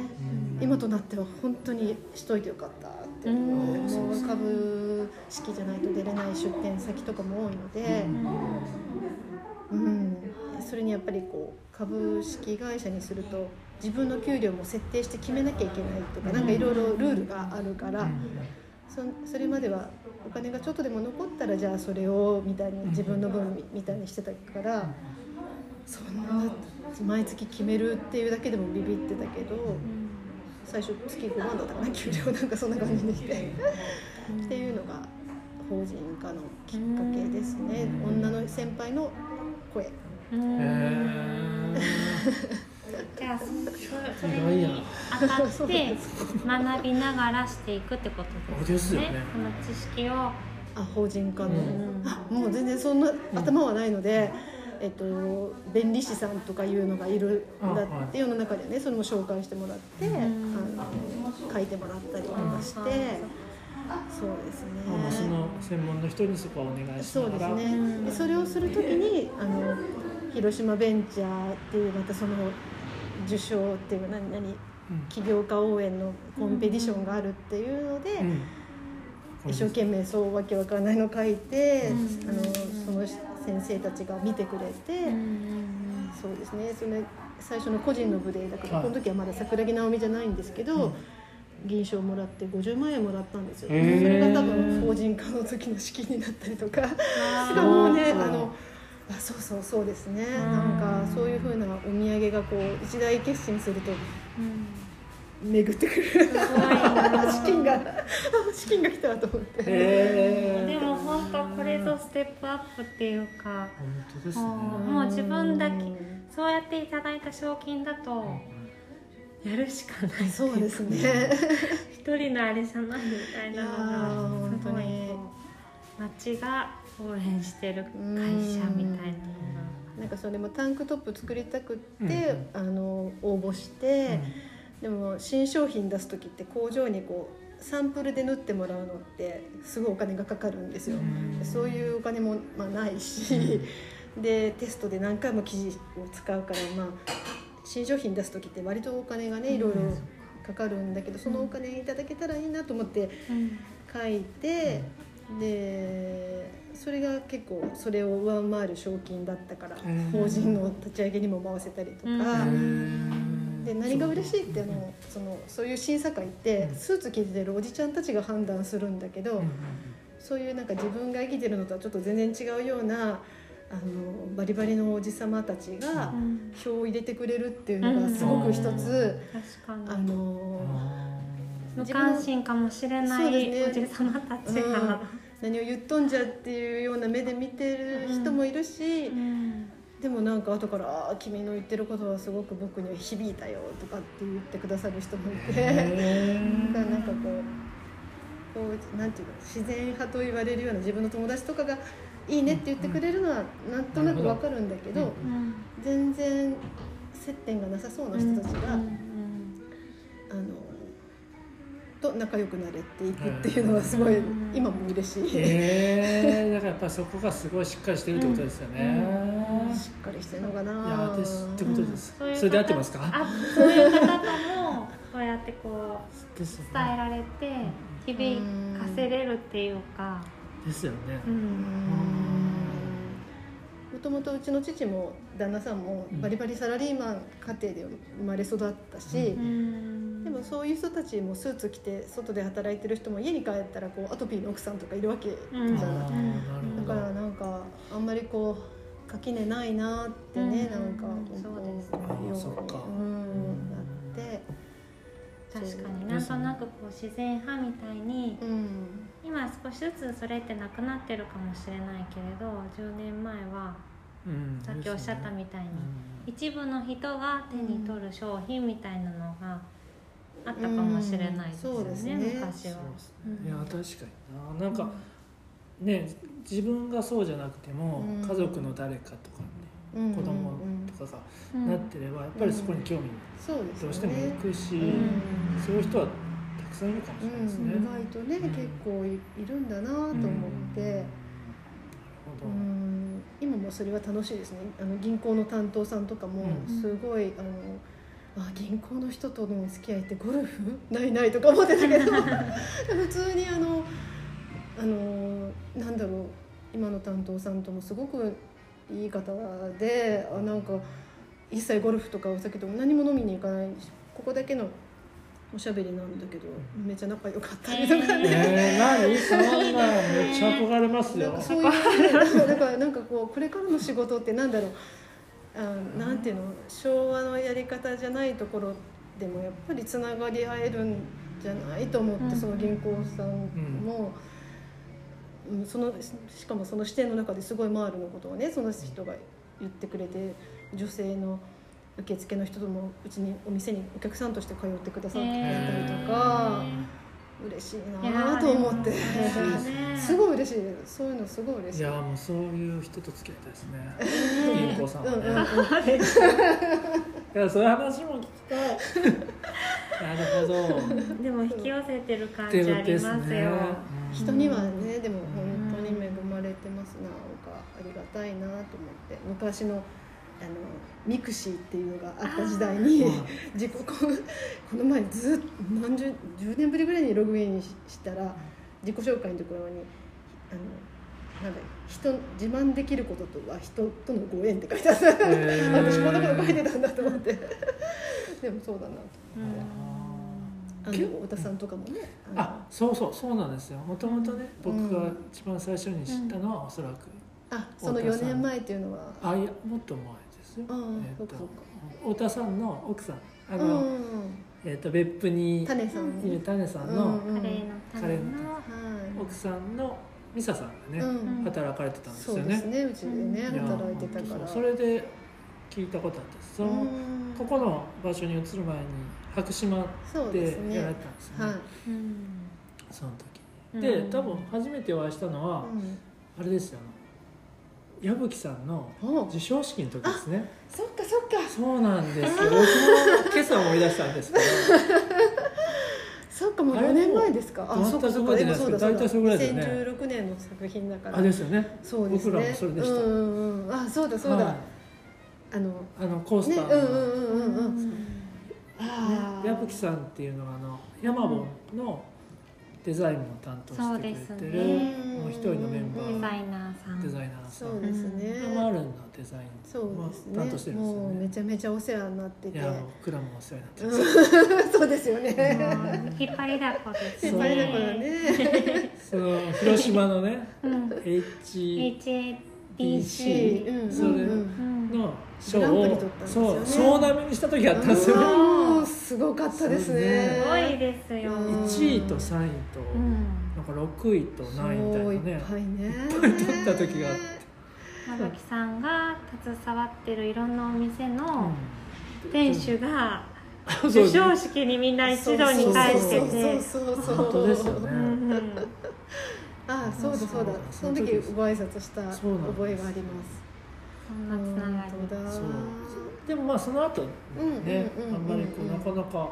うん。今となっては本当にしといてよかったって思ううん。もう株式じゃないと出れない出店先とかも多いので、うん、それにやっぱりこう株式会社にすると自分の給料も設定して決めなきゃいけないとかなんかいろいろルールがあるからそそれまではお金がちょっとでも残ったらじゃあそれをみたいに自分の分みたいにしてたからそんな毎月決めるっていうだけでもビビってたけど最初月5万だったかな給料なんかそんな感じで。してっていうのが法人化のきっかけですね。女の先輩の声。じゃあそそれに当たって学びながらしていくってことですよね。ですよね。この知識を。あ法人化の、うん。あもう全然そんな頭はないので、えっと、弁理士さんとかいうのがいるん。だって世の中でねそれも紹介してもらって、ん。あの書いてもらったりとかして、そうですね。その専門の人にそこはお願いしなそうですね。でそれをするときにあの広島ベンチャーっていうまたその受賞っていう何何うん。起業家応援のコンペティションがあるっていうので、うん。一生懸命そうわけわからないの書いて、うん。あのその先生たちが見てくれて、そうですね。それ最初の個人の部でだから、はい。この時はまだ桜木直美じゃないんですけど、銀賞もらって50万円もらったんですよ、へー。それが多分法人化の時の資金になったりとか。もうあのあそうそうそうですね。ん。なんかそういうふうなお土産がこう一大決心するとうん巡ってくる。資金があ 資金が来たと思って。へえでも本当これぞステップアップっていうか本当ですね。もう自分だけそうやっていただいた賞金だとやるしかない。そうですね。一人のあれじゃないみたいなのが本当にすごい町が応援してる会社みたいななんかそれもタンクトップ作りたくって、うんあの応募して、でも新商品出す時って工場にこうサンプルで縫ってもらうのってすごいお金がかかるんですよ。うん。そういうお金も、まあ、ないし、でテストで何回も生地を使うから、まあ、新商品出す時って割とお金がねいろいろかかるんだけどそのお金いただけたらいいなと思ってうん。書いて、でそれが結構それを上回る賞金だったから、うん。法人の立ち上げにも回せたりとか。うん。で何が嬉しいってもうそのそういう審査会ってスーツ着てるおじちゃんたちが判断するんだけど、そういうなんか自分が生きてるのとはちょっと全然違うようなあのバリバリのおじさまたちがうん。票を入れてくれるっていうのがすごく一つ、あに。の無関心かもしれないおじそうですね。さまたちが、何を言っとんじゃっていうような目で見てる人もいるし、うんでもなんか後から「ああ君の言ってることはすごく僕には響いたよ」とかって言ってくださる人もいて。がなんかこうこうなんていうの自然派と言われるような自分の友達とかがいいねって言ってくれるのはなんとなくわかるんだけど、うんうん全然接点がなさそうな人たちが、うんあのと仲良くなれていくっていうのはすごい、うん。今も嬉しい、へえだからやっぱりそこがすごいしっかりしてるってことですよね、しっかりしてるのかな。いやですってことです、そういう方それで合ってますか？あそういう方ともそうやってこう伝えられて響かせれるっていうか、ですよね、うん。もともとうちの父も旦那さんもバリバリサラリーマン家庭で生まれ育ったし、うんでもそういう人たちもスーツ着て外で働いてる人も家に帰ったらこうアトピーの奥さんとかいるわけじゃうん。ない、だからなんかあんまりこう垣根ないなってね、うん。なんかそうです思うようにあそっか。うんなって。確かになんとなくこう自然派みたいにうん。今少しずつそれってなくなってるかもしれないけれど10年前はうん。さっきおっしゃったみたいに、うん。一部の人が手に取る商品みたいなのがあったかもしれないですよね,、うんそうですね。昔は。いや確かにな。なんかね自分がそうじゃなくても、うん。家族の誰かとかねうん子供うん。とかがうん。なってればやっぱりそこに興味そうですよねどうしても行くし、うん。そういう人はたくさんいるかもしれないですね。うん、意外とね、うん。結構いいるんだなと思って、なるうほど。ん今もそれは楽しいですね。あの銀行の担当さんとかもうん。すごい、あのあ銀行の人とのお付き合いってゴルフ？ないないとか思ってたけど。普通にあのあのなんだろう今の担当さんともすごくいい方であなんか一切ゴルフとかお酒とか何も飲みに行かないしここだけのおしゃべりなんだけどめっちゃ仲良かったりとかね。えー、何？そんなんめっちゃ憧れますよ。なんか。そういうだからなんかこうこれからの仕事ってなんだろうあなんていうの昭和のやり方じゃないところでもやっぱりつながり合えるんじゃないと思って、うん。その銀行さんも、うん。そのしかもその視点の中ですごいマールのことをねその人が言ってくれて女性の受付の人ともうちにお店にお客さんとして通ってくださってくれたりとか、嬉しいなと思って。いやーすごい嬉しい。そういうのすごい嬉しい。いやもうそういう人と付き合いたいですね。銀行さんはね、うんうんうん。いやそういう話も聞きたい。なるほど。でも引き寄せてる感じありますよ、人にはねでも本当に恵まれてますななん。かありがたいなと思って。昔のあの mixi っていうのがあった時代にうん 自己ここの前ずっと何十10年ぶりぐらいにログインししたら自己紹介のところにあのなんだ人自慢できることとは人とのご縁って書いてあった、私こんなこと書いてたんだと思って。でもそうだなと。あの太田さんとかもねあそうそうそうなんですよ。もともとね僕が一番最初に知ったのはおそらく、あその4年前っていうのは。あいやもっと前えっと太田さんの奥さんあうの、んえっと別府にい種さんるね種さんのカレー。の種のは奥さんの美沙さんがい、ね、うん。働かれてたんですそうよねですねうちでね働いてたから。そう。それで聞いたことあったんです。その、うん。ここの場所に移る前に白島そうでやられてたんですよね。その時。でうん。多分初めてお会いしたのは、あれですよあの矢吹さんの授賞式の時ですね。そっかそっか。そうなんですよ。僕も今朝思い出したんですけど。そっかもうあれ4年前ですか。もうそっかそっかですけど大体それぐらいですよね。2016年の作品だから。あですよね。そうですね。僕らもそれでした。うんうんうんあそうだそうだ、はい。あのあのコースねターの、うんうんうんうんうん。ああ矢吹さんっていうのはあのヤマボンのデザインも担当してくれてそうる、ですね。もう一人のメンバデザーイナーさん。デザイナーさん。そうですね、マールンのデザイン。も担当してねるんですよもうめねちゃめちゃお世話になってて。いや僕らもお世話になってます、そうですよね。うん引っ張りだこです引っ張りだこだね。その広島のねうん。HBC HABC うんそれうん。の賞を取ったんですそう総なめにした時があったんですよすごかったですね。すごいですよ、うん1位と3位とうん。なんか6位と何位みたいないねっぱいね。いっぱい取った時があって。まどきさんが携わってるいろんなお店うのん。店主が授賞式にみんな一堂に会してて。そうそうそうそう。本当ですよね。うんうんあそうだそうだ。その時ご挨拶した覚えがあります。そんなつながり。でもまあその後ねうんうんうんうんうんあんまりこうなかなか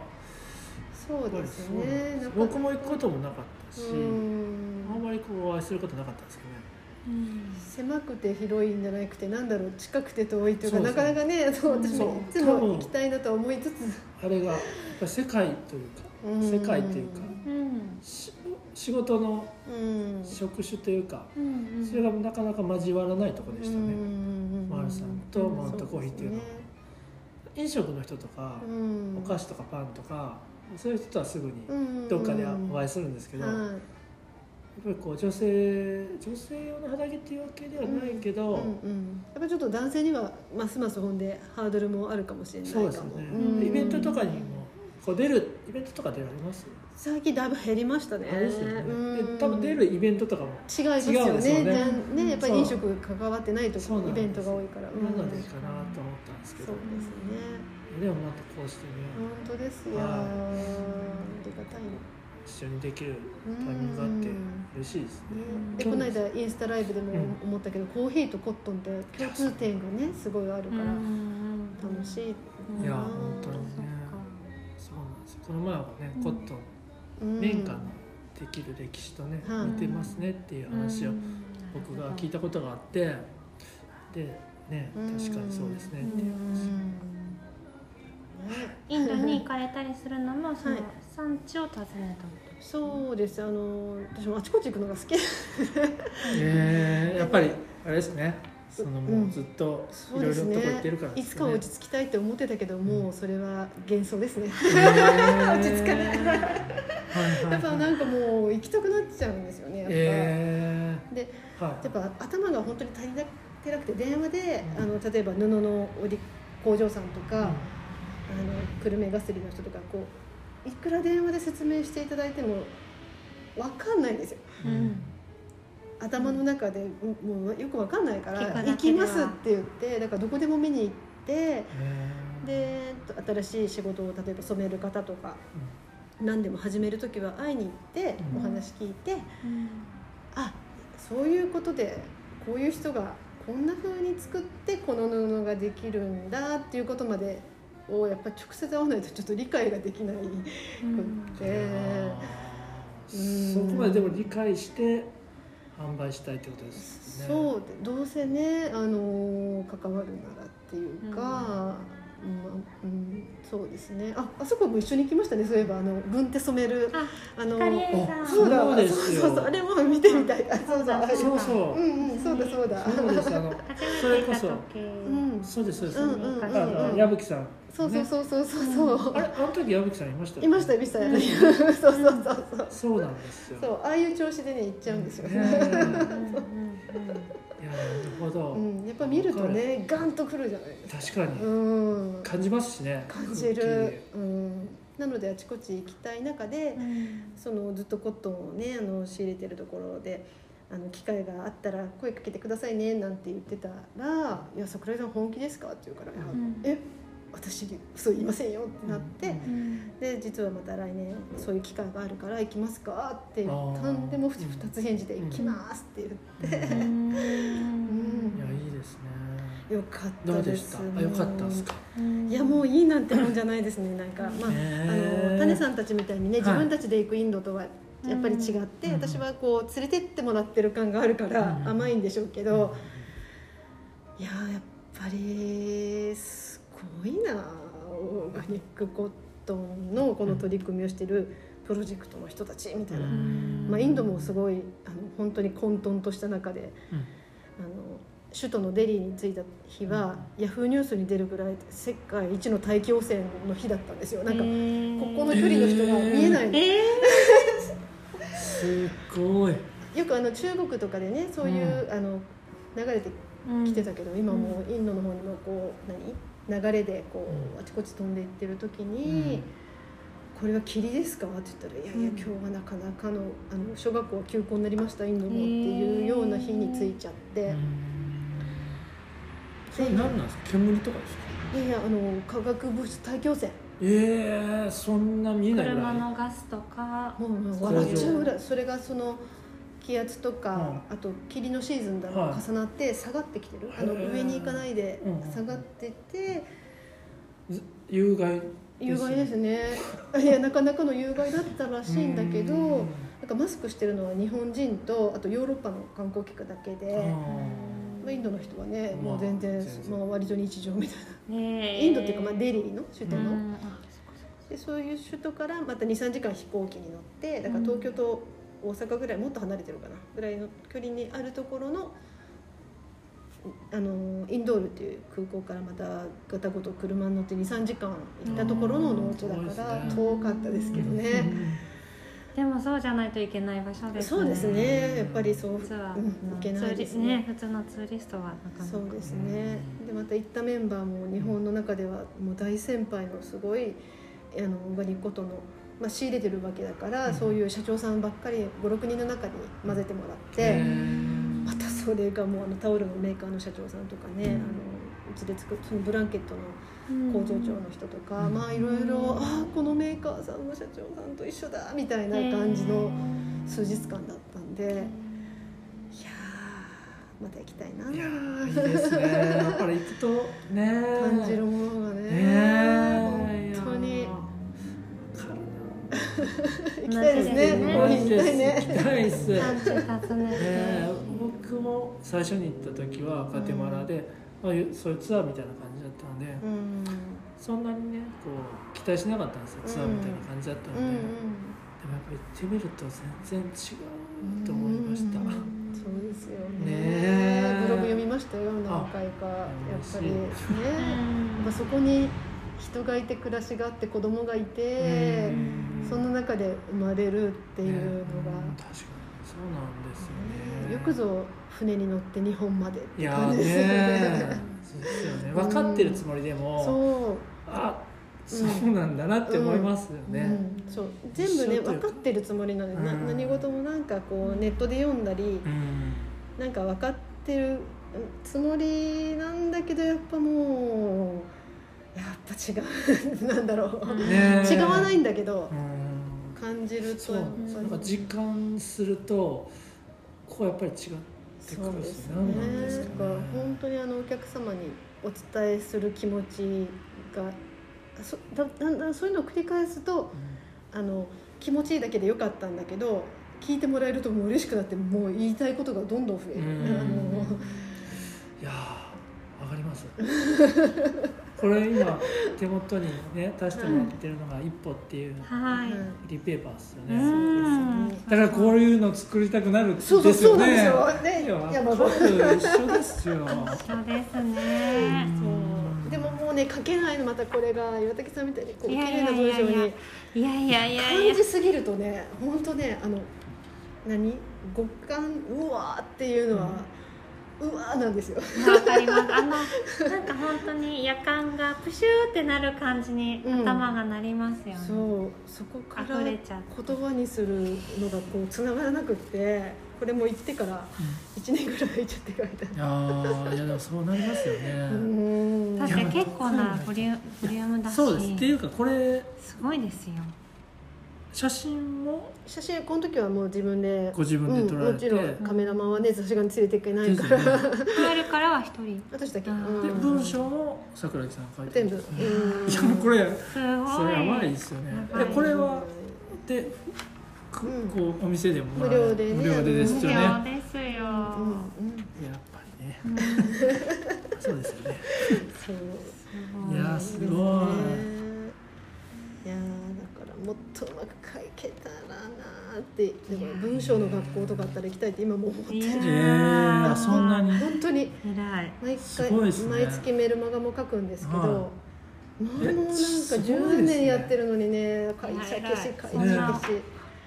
そうですね。僕も行くこともなかったしうん。あんまりこうお会いすることなかったんですけどね。うん。狭くて広いんじゃなくてなんだろう近くて遠いというかそうそう。なかなかねそう私もいつも行きたいなとは思いつつ。あれがやっぱ世界というか世界というかうん。し仕事のうん。職種というかうんうん。それがなかなか交わらないところでしたね。ママルさんとマウントコーヒーっていうの。は飲食の人とかお菓子子とかパンとかそういう人とはすぐにどどっかでお会いするんですけどやっはいぱりこう女性女性用の畑っていうわけではないけど、うんうん、やっぱちょっと男性にはますますほんでハードルもあるかもしれないかも。そうですね、うん。イベントとかにもこう出るイベントとか出られます？最近だいぶ減りましたね。ですよ多分出るイベントとかも違いますよね。ね。やっぱり飲食関わってないとイベントが多いから、うん。なのでいいかなと思ったんですけど、そうですね。でもまたこうしてね。本当ですよ、はいありがたい一緒にできるタイミングがあって嬉しいですね。ね、でこの間インスタライブでも思ったけど、コーヒーとコットンって共通点がねすごいあるから楽しい、いや本当にねその前はね、うん。コットンうん。綿花のできる歴史とね、はい。似てますねっていう話を僕が聞いたことがあってでね確かにそうですねっていう話。ね。インドに行かれたりするのもそのはい。産地を訪ねたことそうです。あの私もあちこち行くのが好き。えーやっぱりあれですねそのもうずっといろいろとこ行ってるからいつかは落ち着きたいって思ってたけどもうそれは幻想ですね。落落ち着かない。やっぱなんかもう行きたくなっちゃうんですよねやっぱ、えでーはい。やっぱ頭が本当に足りなくってなくて電話で、うん。あの例えば布の織り工場さんとか、うん。あの久留米ガスリの人とかこういくら電話で説明していただいても分かんないんですよ。うん頭の中でももうよく分かんないから聞くだ「行きます」って言ってだからどこでも見に行ってで新しい仕事を例えば染める方とか何でも始める時は会いに行ってうん。お話聞いて、うん。あそういうことでこういう人がこんな風に作ってこの布ができるんだっていうことまでをやっぱ直接会わないとちょっと理解ができないくって、うん。そこまででも理解して販売したいってことですね。そうどうせね、あの関わるならっていうか、うんうん、そうですね。ああそこも一緒に行きましたね。そういえばあの軍手染めるああのカリエさん。そうだ。そうですよ。そうそうあれも見てみたい。あそうだ。そうそうう。んうんそうだそうだ。そうですあの初それこそ。うんそうですそうです、うんうんう矢吹さんそうそうそうそうそうそう、あれあの時矢吹さんいましたいましたいましたそうそうそうそう。そうなんですよ。そうああいう調子でね行っちゃうんですよ、ね。え。うんうんうんいやなるほど、うん、やっぱ見るとねガンとくるじゃないですか。確かに。うん。感じますしね感じる、うん、なのであちこち行きたい中で、うん。そのずっとコットンをねあの仕入れてるところであの機会があったら声かけてくださいねなんて言ってたら「いや桜井さん本気ですか?」って言うから「いやうん。え私嘘言いませんよ」ってなって、うん。で実はまた来年そういう機会があるから行きますかって言ったんでもう二つ返事で「うん行きます」って言って、うん。うん。いやいいですね。よかっどうたです。でした？あよかったですか？うん。いやもういいなんてもんじゃないですね。なんかまあへあーの種さんたちみたいにねはい。自分たちで行くインドとはやっぱり違って、うん。私はこう連れてってもらってる感があるからうん。甘いんでしょうけど、いややっぱりすごいなオーガニックコットンのこの取り組みをしてるプロジェクトの人たちみたいな、うん。まあ、インドもすごいあの本当に混沌とした中でうん。あの首都のデリーに着いた日は、ヤフーニュースに出るぐらい世界一の大気汚染の日だったんですよ。なんか、ここの距離の人が見えないの、えすごい。よくあの中国とかでねそういう、あの流れてーきてたけど、今もうインドの方にもこう何？流れでこう、うん。あちこち飛んでいってる時うにん「これは霧ですか?」って言ったら「いやいやうん。今日はなかなかのあの小学校は休校になりましたインドも」っていうような日に着いちゃって、それ何なんですか？煙とかですか？いやいやあの化学物質大気汚染ええそんな見えないぐ車らい。のガスとか。もう笑っちゃうぐらい。それがその気圧とか、うあと霧のシーズンだろ、はい。重なって下がってきてる。あの上に行かないでうん。下がってて、ず有害有害ですね。いやなかなかの有害だったらしいんだけどうん。なんかマスクしてるのは日本人とあとヨーロッパの観光客だけで、まあ、インドの人はねまあもう全然、全然。まあ、割と日常みたいな。ねインドっていうか、まあ、デリーの首都の、うん。でそういう首都からまた23時間飛行機に乗ってだから東京と大阪ぐらいもっと離れてるかなぐらいの距離にあるところのあのインドールっていう空港からまたガタゴト車に乗って23時間行ったところの農地だうんから遠かったですけどね、でもそうじゃないといけない場所ですね。そうですね。やっぱりそう、うん、ツアー。行けないですツーリね。普通のツーリストはなかなか。そうですね。でまた行ったメンバーも日本の中ではもう大先輩のすごいあのオーガニックコットンの、まあ、仕入れてるわけだから、うんそういう社長さんばっかり56人の中に混ぜてもらって、またそれがもうあのタオルのメーカーの社長さんとかね、うんあのうちで作るそのブランケットの工場長の人とか、うんまあいろいろああこのメーカーさんの社長さんと一緒だみたいな感じの数日間だったんで、いやーまた行きたいないやーいいですね。やっぱり行くとね。感じるものがね。ねえ本当に行きたいですね。行きたいね行きたいっす。え僕も最初に行った時はガテマラで、まあ、そういうツアーみたいな感じだったので、うんそんなにねこう期待しなかったんです。よツアーみたいな感じだったので、でもやっぱり行ってみると全然違うと思いました、うんそうです。よねブログ読みましたよ何回かやっぱりねうんやっぱそこに人がいて暮らしがあって子供がいてうん。その中で生まれるっていうのが。確かにそうなんですよね。よくぞ船に乗って日本までって感じですよね。ですよね。分かってるつもりでも、そう。あそうなんだなって思いますよね、うん。そう。全部ね分かってるつもりなので、なうん。何事もなんかこうネットで読んだりうん。なんか分かってるつもりなんだけどやっぱもうやっぱ違うなんだろう、うんね違わないんだけどうん。感じると。なんか実感するとこうやっぱり違ってくそうるですね。何なんですかね本当にあのお客様にお伝えする気持ちがそだだんだんそういうのを繰り返すとあの気持ちいいだけでよかったんだけど聞いてもらえるともう嬉しくなってもう言いたいことがどんどん増える、うん。あの。いやーわかります これ今手元にね出してもらってるのが「一歩」っていうはい、フリーペーパーですようね、んだからこういうの作りたくなるんですそうそうそう。よねなんですよねいや山僕本一緒ですよ。そうですね。そう。でももうね書けないのまたこれが岩竹さんみたいにこう綺いやいや麗な文章にいやいやいやいやいや。いや感じすぎるとね本当ねあの何？五感うわーっていうのは、うわーなんですよ。わかります。あのなんか本当に夜間がプシューってなる感じにうん頭がなりますよね、そう。そこから溢れちゃう言葉にするのがこうつながらなくってこれも言ってから1年ぐらい入っちゃってからみた。いな。ああいやでもそうなりますよね、うん。確かに結構なボリュボリュームだし。そうです。っていうかこれすごいですよ写真も？写真この時はもう自分でご自分で撮られて、うんもちろんカメラマンはねさすがに連れていけないから、ですよね。帰るからは一人。私だけ、うんうん。で文章も桜木さんが書いて全部、るうん。いやもうこれすごい。それやばいですよね。やばい。えこれはでこうお店でも無料でね。無料でです無料よねですよ、うんうんやっぱりね。うん。そうですよね。そう。いやーすごい。ね。いやもっとうまく書けたらなーってでも文章の学校とかあったら行きたいって今も思ってる。そんなに？本当に。毎す回、ね。毎月メルマガも書くんですけど、はい。もうなんかすごいですね。10年やってるのにね会社消し会社消し、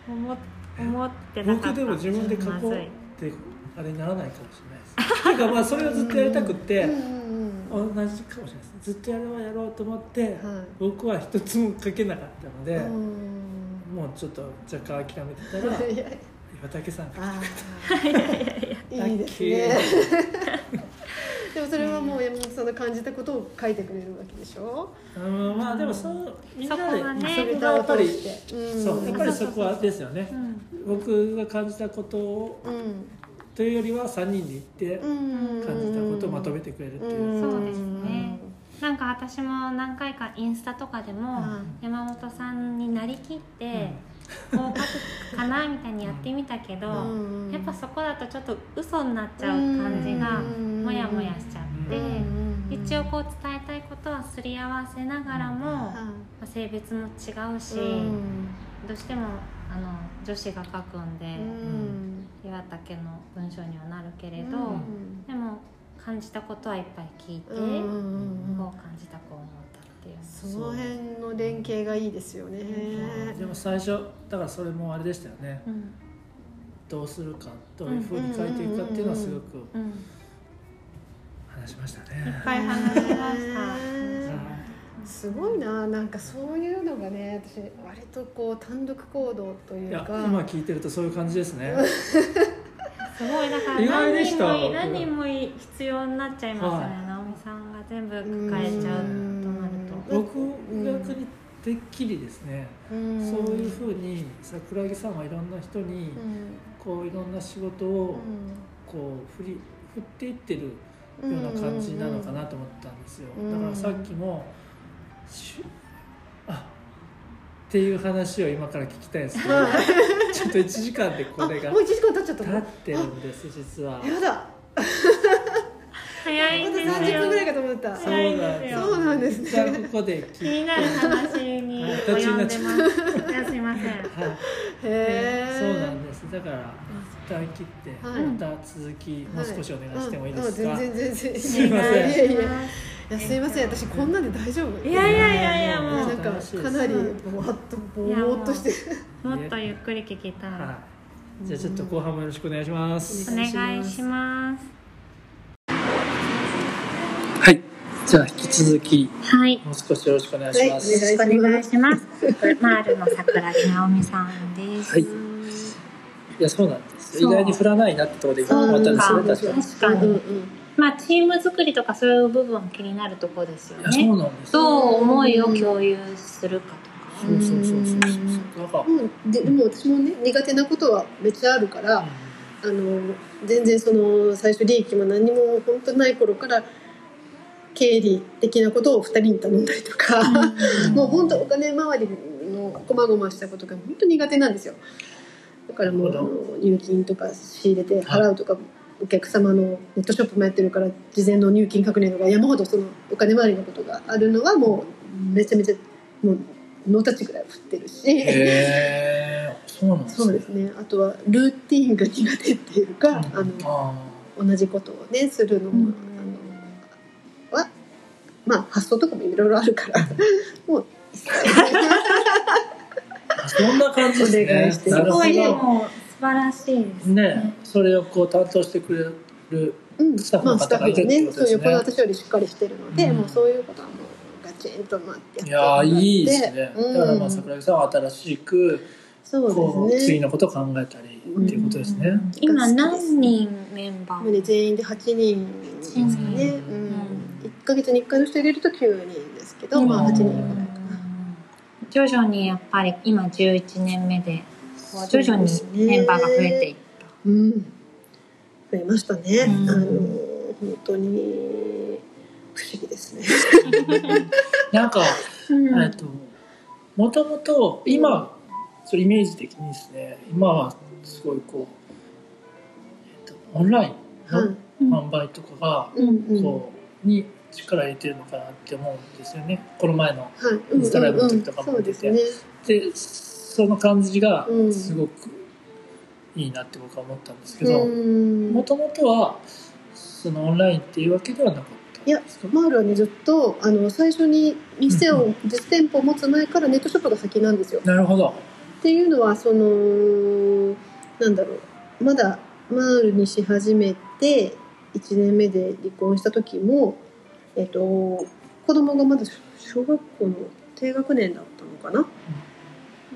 思思ってなかった僕でも自分で書こうってあれにならないかもしれないです。ていうかまあそれをずっとやりたくってうんうん。同じかもしれないですずっとやろうやろうと思って、はい。僕は一つも書けなかったので、うん。もうちょっと若干諦めてたら いや岩竹さんがあー。いいですね。でもそれはもう山本さんの感じたことを書いてくれるわけでしょ？うんまあでもそうみんなでそこがやっぱり、そうやっぱりそこはですよね。うん。僕が感じたことをうん。というよりは3人で行ってうん。感じたことをまとめてくれるっていう、そうですねなんか私も何回かインスタとかでもうん。山本さんになりきってこう書くかなみたいにやってみたけどうんやっぱそこだとちょっと嘘になっちゃう感じがうんモヤモヤしちゃってうん一応こう伝えたいことはすり合わせながらも、性別も違うし、どうしてもあの女子が書くんで、うん。岩竹の文章にはなるけれど、うん。でも感じたことはいっぱい聞いて、うんうんうんこう感じたこう思ったっていう。その辺の連携がいいですよね。でも最初だからそれもあれでしたよね。うん。どうするかどういうふうに書いていくかっていうのはすごくうん話しましたいっね。ぱい話しました、ねすごいな。なんかそういうのがね私割とこう単独行動といいうやか今聞いてるとそういう感じですね。すごいだから何人もい何人もい必要になっちゃいますよね、はい直美さんが全部抱えちゃうとなると。僕逆にてっきりですね、うん。そういうふうに桜木さんはいろんな人にうん。こういろんな仕事をこう振り振っていってるような感じなのかなと思ったんですよ。うんだからさっきもっていう話を今から聞きたいんですけど、ちょっと1時間でこれがあもう1時間経っちゃったの？経ってるんです実は。やだ。早いんまだ30ですよ分ぐらいかと思った。そうなんですですよそうなんです。ねここで気聞いて、になる話に及んでます。いやすいません。はい、へえそうなんです。だから一旦切って、はい。また続きもう少しお願いしてもいいですか、うん。うん全然全然。すいません。いやいやいやいやすいません私こんなんで大丈夫？いやいやいやいやもう。なんかかなりぼわっとぼーっとして。るもっとゆっくり聞きたい、はじゃあちょっと後半もよろしくお願いします。お願いします。はい。じゃあ引き続きはい。もう少しよろしくお願いします、はいよろしくお願いします。マールの桜木直美さんです。はい。いやそうなんです。意外に振らないなってところで今思ったんですよね確かに。確かに、うんうんまあチーム作りとかそういう部分気になるところですよいやそうねなんですどう思いを共有するかとか。そうそうそうそうそう。なんかうん。ででも私もね苦手なことはめっちゃあるからあの全然その最初利益も何も本当ない頃から経理的なことを2人に頼んだりとか、もう本当お金回りのこまごましたことが本当苦手なんですよ。だからもう入金とか仕入れて払うとか、お客様のネットショップもやってるから事前の入金確認とか山ほどそのお金回りのことがあるのはもうめちゃめちゃもうノータッチぐらい振ってるし。へえそうなんですそうですね。あとはルーティーンが苦手っていうか、あのあ同じことをねするのも、うん。あのはまあ発想とかもいろいろあるから、もう あそんな感じですね。お願いしてす。ごいでなるほも素晴らしいですどねそれをこう担当してくれるうん、スタッフの方がいるがね、そうってことですね。横の私よりしっかりしてるので、うん。もうそういうことはもうガチンとまあやっていやーいいですね、うん。だからまあ桜木さんは新しくそうこうですね。次のことを考えたりっていうことですね、今何人メンバー？全員で8人ですかね。うん。うん。一ヶ月に一回の人入れると9人ですけど、まあ8人ぐらいかな。徐々にやっぱり今11年目でこう徐々にメンバーが増えていった。うん、増えましたね、うん。あの本当に不思議ですね。なんか、うん。えっともともと今それイメージ的にですね今はすごいこう、えっと、オンラインはい。の販売とかがうんうん。こうに力入れてるのかなって思うんですよね。この前のはい、インスタライブの時とかもそうですね。でその感じがうん。すごくいいなって僕は思ったんですけどうん。もともとはそのオンラインっていうわけではなかったんいやマールはねずっとあの最初に店を実店舗を持つ前からネットショップが先なんですよ。なるほど。っていうのはそのなんだろう。まだマールにし始めて1年目で離婚した時も、えっと、子供がまだ小学校の低学年だったのかな？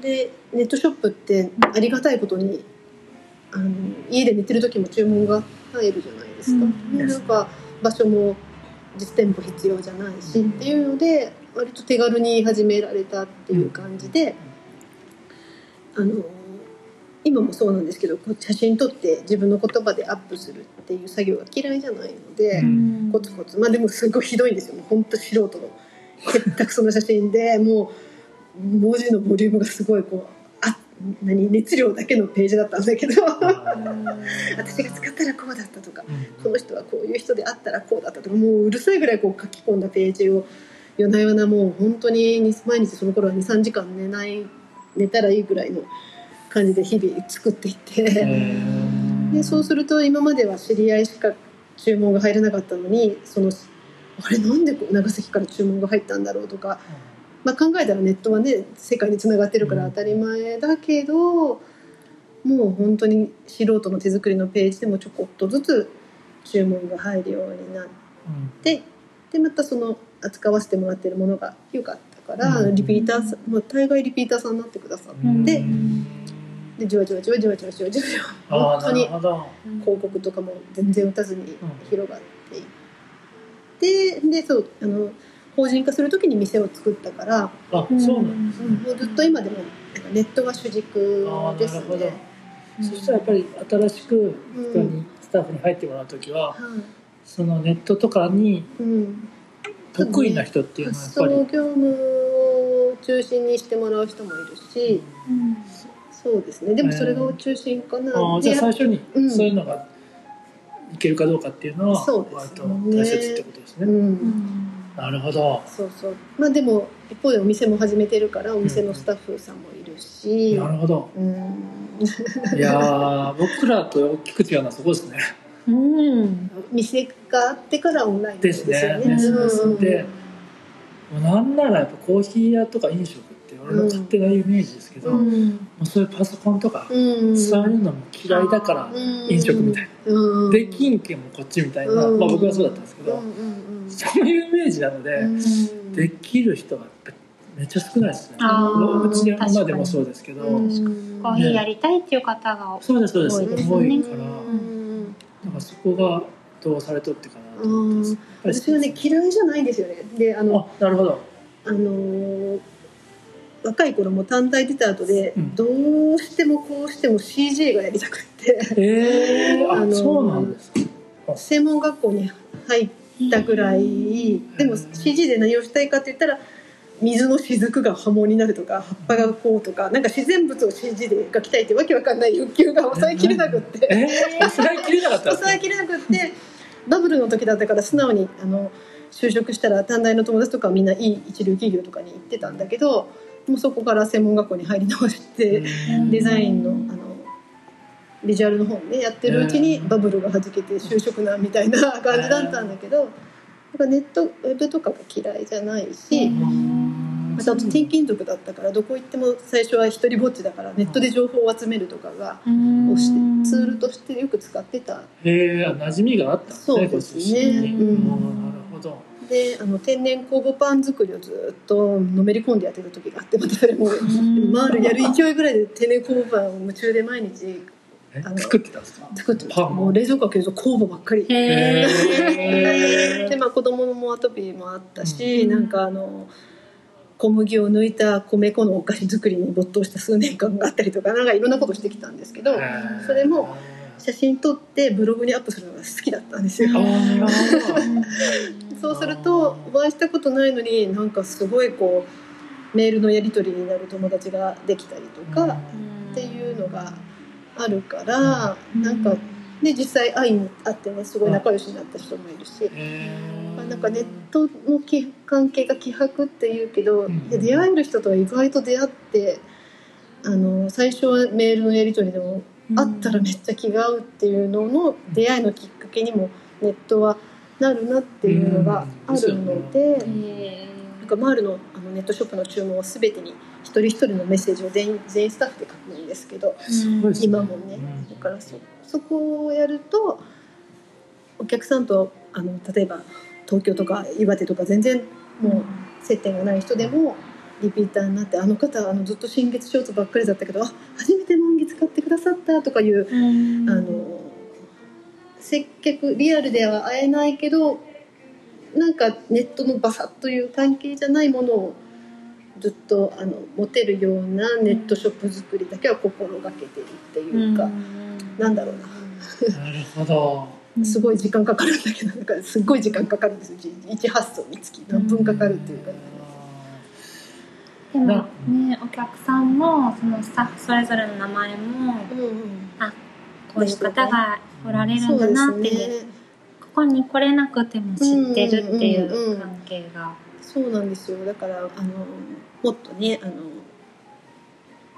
でネットショップってありがたいことにあの家で寝てる時も注文が入るじゃないですか。うん。でなんか場所も実店舗必要じゃないしっていうので割と手軽に始められたっていう感じで。あの今もそうなんですけどこう写真撮って自分の言葉でアップするっていう作業が嫌いじゃないので、うん。コツコツ。まあでもすごいひどいんですよ。もう本当素人のへったくそな写真でもう文字のボリュームがすごいこうあ何熱量だけのページだったんだけど。私が使ったらこうだったとかこの人はこういう人であったらこうだったとかもううるさいぐらいこう書き込んだページを夜な夜なもう本当にに毎日その頃は23時間寝ない寝たらいいぐらいの感じで日々作っていって。でそうすると今までは知り合いしか注文が入らなかったのにそのあれなんで長崎から注文が入ったんだろうとか、まあ、考えたらネットはね世界につながってるから当たり前だけど、うん、もう本当に素人の手作りのページでもちょこっとずつ注文が入るようになって、うん、でまたその扱わせてもらってるものがよかったから、うん、リピーターさん、まあ、大概リピーターさんになってくださって。でじわじわじわじわじわじわじわ本当に広告とかも全然打たずに広がっていって、でそうあの法人化する時に店を作ったから、あそうなんですねもうずっと今でもネットが主軸ですなるほど。ね。そしたらやっぱり新しく人にスタッフに入ってもらう時ははいそのネットとかにうん、得意な人っていうのはやっぱり業務を中心にしてもらう人もいるし、そうですねでもそれが中心かな、ああじゃあで最初にうんそういうのがいけるかどうかっていうのは割とね大切ってことですね。うんなるほど。そうそう。まあでも一方でお店も始めてるからお店のスタッフさんもいるし、なるほど。うん。いやー僕らと大きく違うのはそこですね。うん。店があってからオンラインですね。ですよね。ですうん。でもうなんならやっぱコーヒー屋とか飲食って俺の勝手なイメージですけど、もうそういうパソコンとか、うん。そういうのも嫌いだから飲食みたいな、うん。できんけんもこっちみたいな、うん。まあ僕はそうだったんですけど、うんうんそういうイメージなので、うん。できる人がめっちゃ少ないですね。うちの今でもそうですけど、うん。コーヒーやりたいっていう方がそうですそうです。多いです。ね多いから、うん。なんかそこがどうされとってかなと思ってます、私はね嫌いじゃないんですよね。であのあなるほど。あのー若い頃も短大出た後で、うん。どうしてもこうしても CJ がやりたくって。ええー、あ、あのーそうなんですか。専門学校に入ったぐらいでも CG で何をしたいかって言ったら水の雫が波紋になるとか葉っぱがこうとかなんか自然物を CG で描きたいってわけわかんない欲求が抑えきれなくって。えー、抑えきれなかった抑えきれなくってバブルの時だったから素直にあの就職したら短大の友達とかはみんないい一流企業とかに行ってたんだけどもうそこから専門学校に入り直してうん。デザインのあのビジュアルの本ねやってるうちにうん。バブルがはじけて就職なみたいな感じだったんだけどやっぱネットウェブとかが嫌いじゃないし。あと転勤族だったからどこ行っても最初は一人ぼっちだからネットで情報を集めるとかがをしてツールとしてよく使ってた。へえ馴染みがあったんですねそうですね。うん。なるほどであの天然酵母パン作りをずっとのめり込んでやってた時があってまたそれも。マールやる勢いぐらいで天然酵母パンを夢中で毎日あのえ作ってたんですか？作ってた。もう冷蔵庫開けると酵母ばっかり。でまあ子供のアトピーもあったし、うん。なんかあの小麦を抜いた米粉のお菓子作りに没頭した数年間があったりとかなんかいろんなことしてきたんですけどそれも写真撮ってブログにアップするのが好きだったんですよ そうするとお会いしたことないのになんかすごいこうメールのやり取りになる友達ができたりとかっていうのがあるからなんかで実際会いに会ってねすごい仲良しになった人もいるし。へー。なんかネットのき関係が希薄っていうけど、うん。で出会える人とは意外と出会ってあの最初はメールのやり取りでも会ったらめっちゃ気が合うっていうのの出会いのきっかけにもネットはなるなっていうのがあるので、なんかマールのあのネットショップの注文は全てに一人一人のメッセージを全員全員スタッフで書くんですけどすごいですね今もね。うん。だからそそこをやるとお客さんとあの例えば東京とか岩手とか全然もう接点がない人でもリピーターになってあの方あのずっと新月ショーツばっかりだったけどあ初めて満月買ってくださったとかいううん。あの接客リアルでは会えないけどなんかネットのバサッという関係じゃないものをずっとあの持てるようなネットショップ作りだけは心がけてるっていうか、なんだろうな。なるほど。すごい時間かかるんだけどなんかすごい時間かかるんですよ。一発送につき何分かかるっていうか、でもねお客さんもそのスタッフそれぞれの名前もこういう方がおられるんだなって、ね。ここに来れなくても知ってるっていう関係が。そうなんですよ。だからあのもっとねあの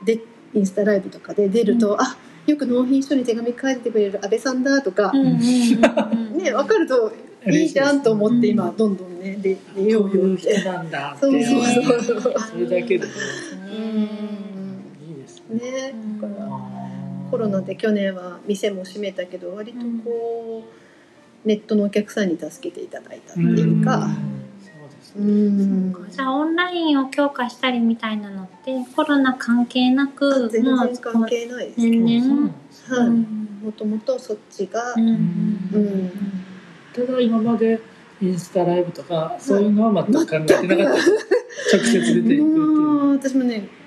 でインスタライブとかで出ると、うん。あよく納品書に手紙書いてくれる安倍さんだとか、うんうんうんうん ね分かるといいじゃんと思って今うんどんどんねで出よこううよいうって人なんだってそうそうそう。それだけでそうん。いいですね。ねだからコロナで去年は店も閉めたけど割とこう、ネットのお客さんに助けていただいたっていうか。そうですうじゃあオンラインを強化したりみたいなのってコロナ関係なく全もう然関係ないです年ね、々そうなんですね。はい、もともとそっちが、うん。うん。ただ今までインスタライブとかそういうのは全く考えてなかった。直接出ていくっていう。私もねに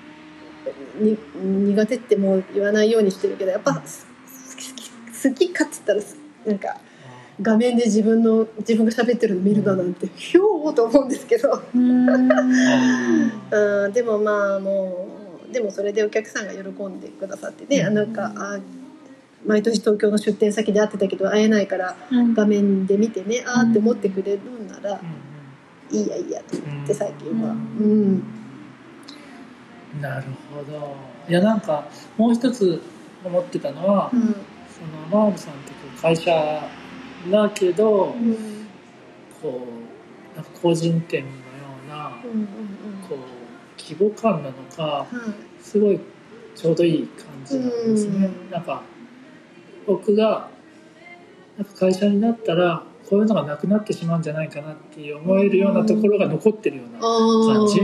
苦手ってもう言わないようにしてるけどやっぱ好き好きかっつったらなんか画面で自分の自分が喋ってるの見るのなんてひょーと思うんですけど、うん。うん、でもまあもうでもそれでお客さんが喜んでくださってねなんかあ毎年東京の出店先で会ってたけど会えないからうん。画面で見てねあーって思ってくれるんならうん。いいやいいやと思って最近は。うんなるほど。いやなんかもう一つ思ってたのは、うん。そのマームさんってこう会社だけど、うん。こうなんか個人店のようなうんうんこう気規模感なのかはい。すごいちょうどいい感じなんですね。うん。なんか僕がなんか会社になったらこういうのがなくなってしまうんじゃないかなっていう思えるようなところが残ってるような、あ感じ。あ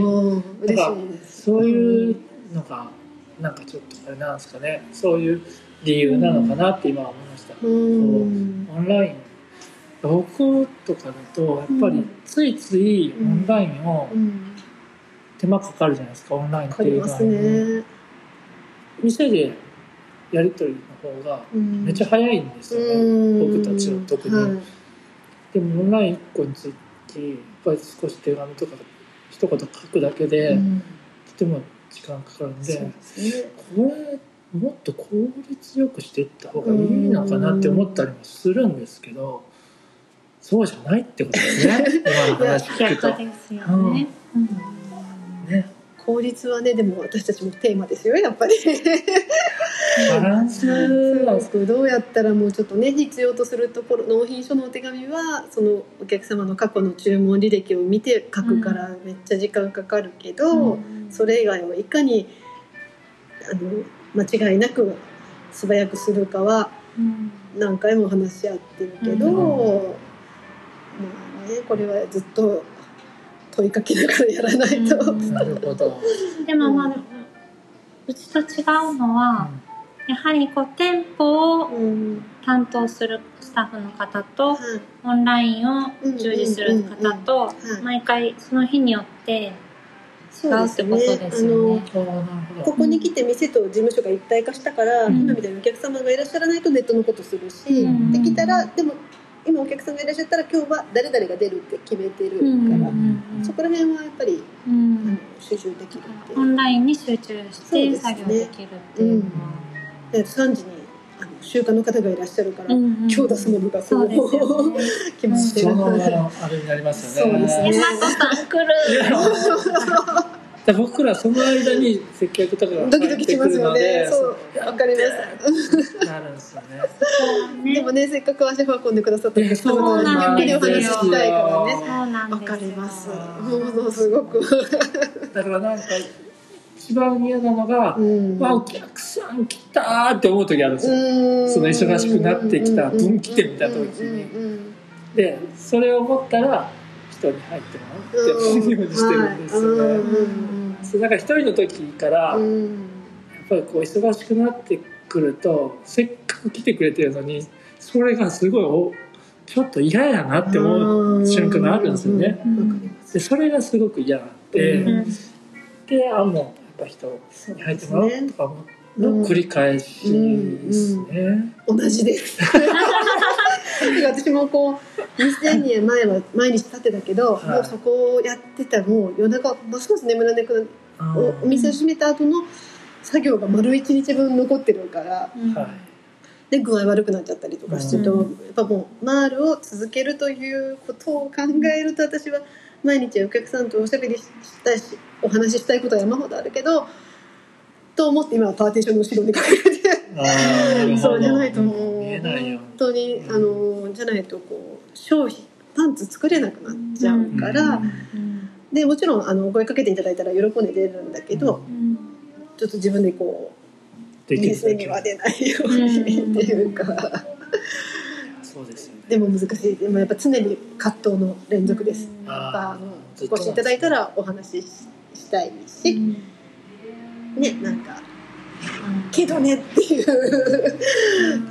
嬉しいですそういうのがなんかちょっとあれなんですかね。そういう理由なのかなって今は思いました。うん。オンライン。僕とかだとやっぱりついついオンラインをうん。手間かかるじゃないですか。オンラインっていうのは、ね。店でやり取りの方がめっちゃ早いんですよね、うん。僕たちは特に。はい。でもオンライン1個につきやっぱり少し手紙とか一言書くだけで、うんとても時間かかるんで、ね。これもっと効率よくしていった方がいいのかなって思ったりもするんですけど、そうじゃないってことですね。今の話聞くと逆。ですよね。うんね、効率はねでも私たちもテーマですよやっぱり。バランス。うどうやったらもうちょっとね必要とするところ納品書のお手紙はそのお客様の過去の注文履歴を見て書くからめっちゃ時間かかるけど、それ以外をいかにあの間違いなく素早くするかはうん。何回も話し合ってるけど、うん。まあねこれはずっと問いかけながらやらないと。うん。なるほど。でもまあ、うちと違うのは、やはりこう店舗をうん担当するスタッフの方とはいオンラインを従事する方と毎回その日によって違うってことです。ここに来て店と事務所が一体化したから、うん。今みたいにお客様がいらっしゃらないとネットのことするし、うん。できたらでも今お客さんがいらっしゃったら今日は誰々が出るって決めてるから、うんうんそこら辺はやっぱり、うあのん集中できるっていうオンラインに集中して作業できるっていうのは。で3時にあの習慣の方がいらっしゃるから、うんうん今日出すものがこそうね。決まってるそのあれになりますよね。そうですねえマコさん来る。で僕らその間に接客とかがドキドキしますよね。そう。わかります。なるんですよね。でもねせっかく足運んでくださったお客様そうとなんゆっくりお話ししたいからね。そうなんですよ。わかります。ものすごく、だからなんか一番嫌なのが、うん。わお客さん来たーって思う時あるんですよ。うん。その忙しくなってきた分岐点みたいな時にでそれを思ったら人に入ってもらうって思うようにしてるんですよね。うんそうだから一人の時から、やっうんぱりこう忙しくなってくるとせっかく来てくれてるのにそれがすごいおちょっと嫌やなって思う瞬間があるんですよね。でそれがすごく嫌なんで、うん。であもうやっぱ人に入ってもらおうとか思うの繰り返しですね。同じで。す 私もこう2000年前は毎日立ってたけど、はい。もうそこをやってたらもう夜中ますます眠らなくなる。おお店を閉めた後の作業が丸一日分残ってるから。はい。で具合悪くなっちゃったりとかしてると、うん。やっぱもうマールを続けるということを考えると私は毎日お客さんとおしゃべりしたいしお話ししたいことは山ほどあるけどと思って今はパーテーションの後ろに隠れて。そうじゃないともう本当にあのじゃないとこう商品パンツ作れなくなっちゃうから、うんでもちろんあのお声かけていただいたら喜んで出るんだけど、うんちょっと自分でこう店には出ないようにっていうか、そうですよね。でも難しい。でもやっぱ常に葛藤の連続です、うん。やっぱあのお越しいただいたらお話ししたいし、ねなんかけどねっていう。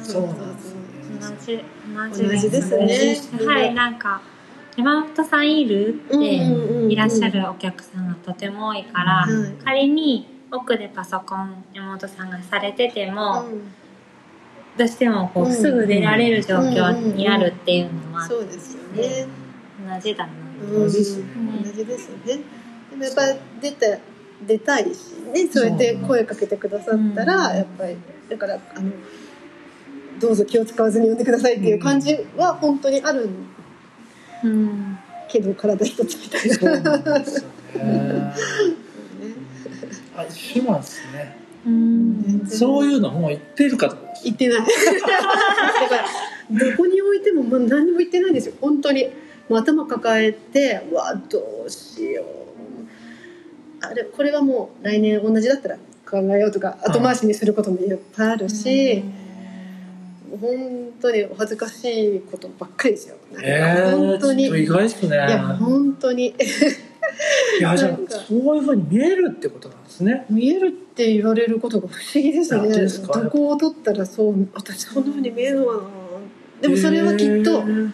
そうなんですね。同じ同じ同じですね。やはりなんか山本さんいるっていらっしゃるお客さんがとても多いから、うんはい。仮に奥でパソコン山本さんがされてても、うん。どうしてもこううんすぐ出られる状況にあるっていうのはそうですよね、同じだな。うん。同じですね。同じですよね。でもやっぱ出た出たいしねそうやって声かけてくださったら、うん。やっぱりだからあのどうぞ気を使わずに呼んでくださいっていう感じは本当にあるうんけど体一つみたいな。そうすよね。あ、一緒なんですね。うん。そういうのもう言ってるかと。言ってない。だからどこに置いてももう何にも言ってないんですよ。本当に。もう頭抱えてうわどうしようあれこれはもう来年同じだったら考えようとか後回しにすることもいっぱいあるし、本当にお恥ずかしいことばっかりですよ。えー、本当に、ね。いや本当に。いやじゃそういうふうに見えるってことなんですね。見えるって言われることが不思議ですね。ですか？どこを取ったらそう私こんなふうに見えるのかな。でもそれはきっと、えー。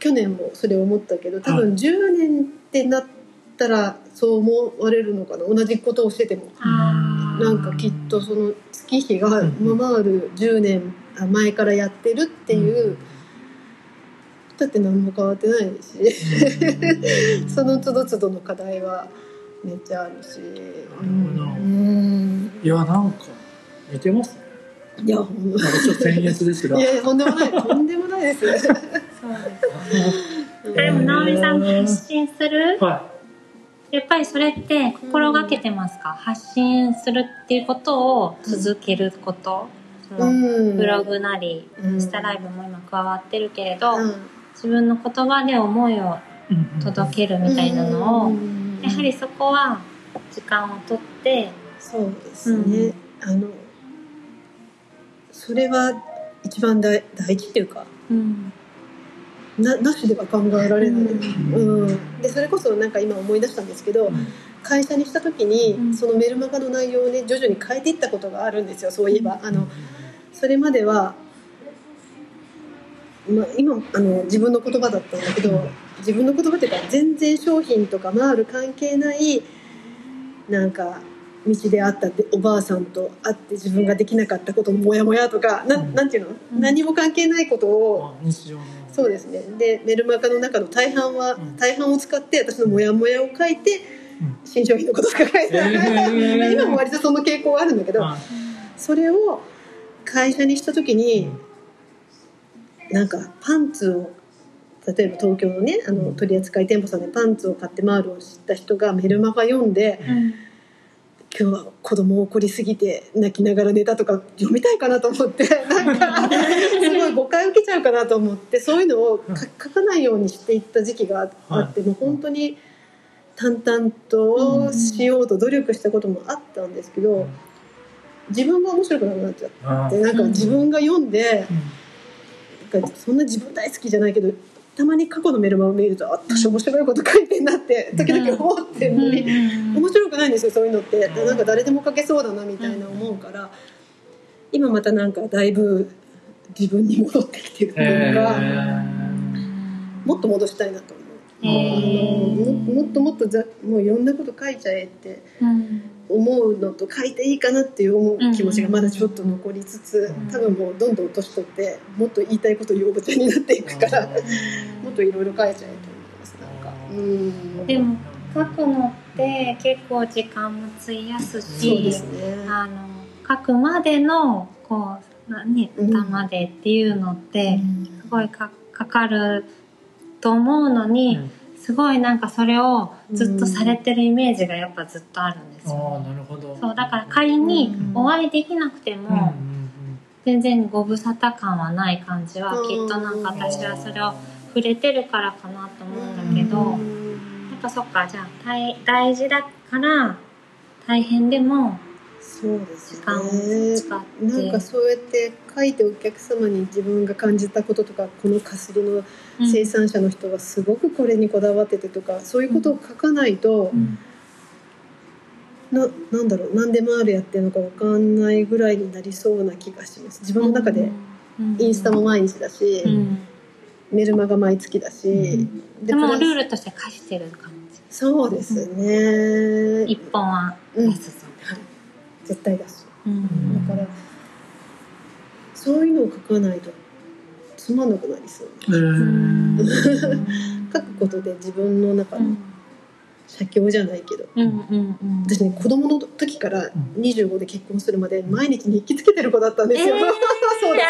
去年もそれを思ったけど多分10年ってなったらそう思われるのかな？同じことをしてても。なんかきっとその月日がうん上回る10年前からやってるっていう、だって何も変わってないし。その都度都度の課題はめっちゃあるし。なるほど。うん。いやなんか似てますね。いやほんなんかちょっと僭越ですが。いやいやとんでもない。とんでもないですそうですうんでも直美さん発信するはやっぱりそれって心がけてますか、発信するっていうことを続けること、うん。ブログなりうんインスタライブも今加わってるけれど、うん。自分の言葉で思いをい届けるみたいなのを、うん。やはりそこは時間をとってそうですね、あのそれは一番大大事っていうかうんななしでは考えられない、うん。うん。でそれこそなんか今思い出したんですけど、うん。会社にした時に、うん。そのメルマガの内容をね徐々に変えていったことがあるんですよそういえば。あのそれまでは、まあ、今あの自分の言葉だったんだけど自分の言葉っていうか全然商品とか回る関係ないなんか道で会ったっておばあさんと会って自分ができなかったことのモヤモヤとかなうん。なんていうの、うん。何も関係ないことをあ日常のそうですね。でメルマガの中の大半は、うん。大半を使って私のモヤモヤを書いてうん。新商品のこととか書いて、えー。今も割とその傾向はあるんだけど、はいそれを会社にした時に、なんかパンツを例えば東京のねあの取扱店舗さんでパンツを買って回るを知った人がメルマガ読んでうん今日は子供を怒りすぎて泣きながら寝たとか読みたいかなと思って なんかすごい誤解受けちゃうかなと思ってそういうのをか書かないようにしていった時期があって、もう本当に淡々としようと努力したこともあったんですけど自分が面白くなくなっちゃって。なんか自分が読んでうん。なんかそんな自分大好きじゃないけどたまに過去のメルマガを見るとあ私面白いこと書いてんなって時々思ってるのに、面白くないんですよそういうのって。でなんか誰でも書けそうだなみたいな思うから今またなんかだいぶ自分に戻ってきてるというか、もっと戻したいなと思う。あのももっともっとざもういろんなこと書いちゃえってうん思うのと書いていいかなっていう思う気持ちがまだちょっと残りつつうん。多分もうどんどん年取ってもっと言いたいこと言うおばちゃんになっていくからもっといろいろ書いちゃえと思いますなんか。うん。でも書くのって結構時間も費やすそうしですね。あの書くまでのこうなねうん。歌までっていうのってすごいかかかると思うのに、すごいなんかそれをずっとされてるイメージがやっぱずっとあるんですあよ。あなるほど。そうだから仮にうん。お会いできなくても、全然ご無沙汰感はない感じは、うんきっとなんか私はそれを触れてるからかなと思うんだけど、やっぱそっかじゃあ大大事だから大変でもそうです時間をね使って、なんかそうやって書いてお客様に自分が感じたこととかこのかすりの生産者の人はすごくこれにこだわっててとかそういうことを書かないと、うん。ななんだろう何でもあるやってるのか分かんないぐらいになりそうな気がします。自分の中でインスタも毎日だし、うん。メルマガ毎月だし、うん。でもルールとして課してる感じ。そうですね、一本は出すぞ、はい、絶対だしうん。だからそういうのを書かないとつまんなくなりそう。書くことで自分の中の写経じゃないけど。うんうんうん。私ね子供の時からん25で結婚するまで毎日日記つけてる子だったんですよ、えーそうだ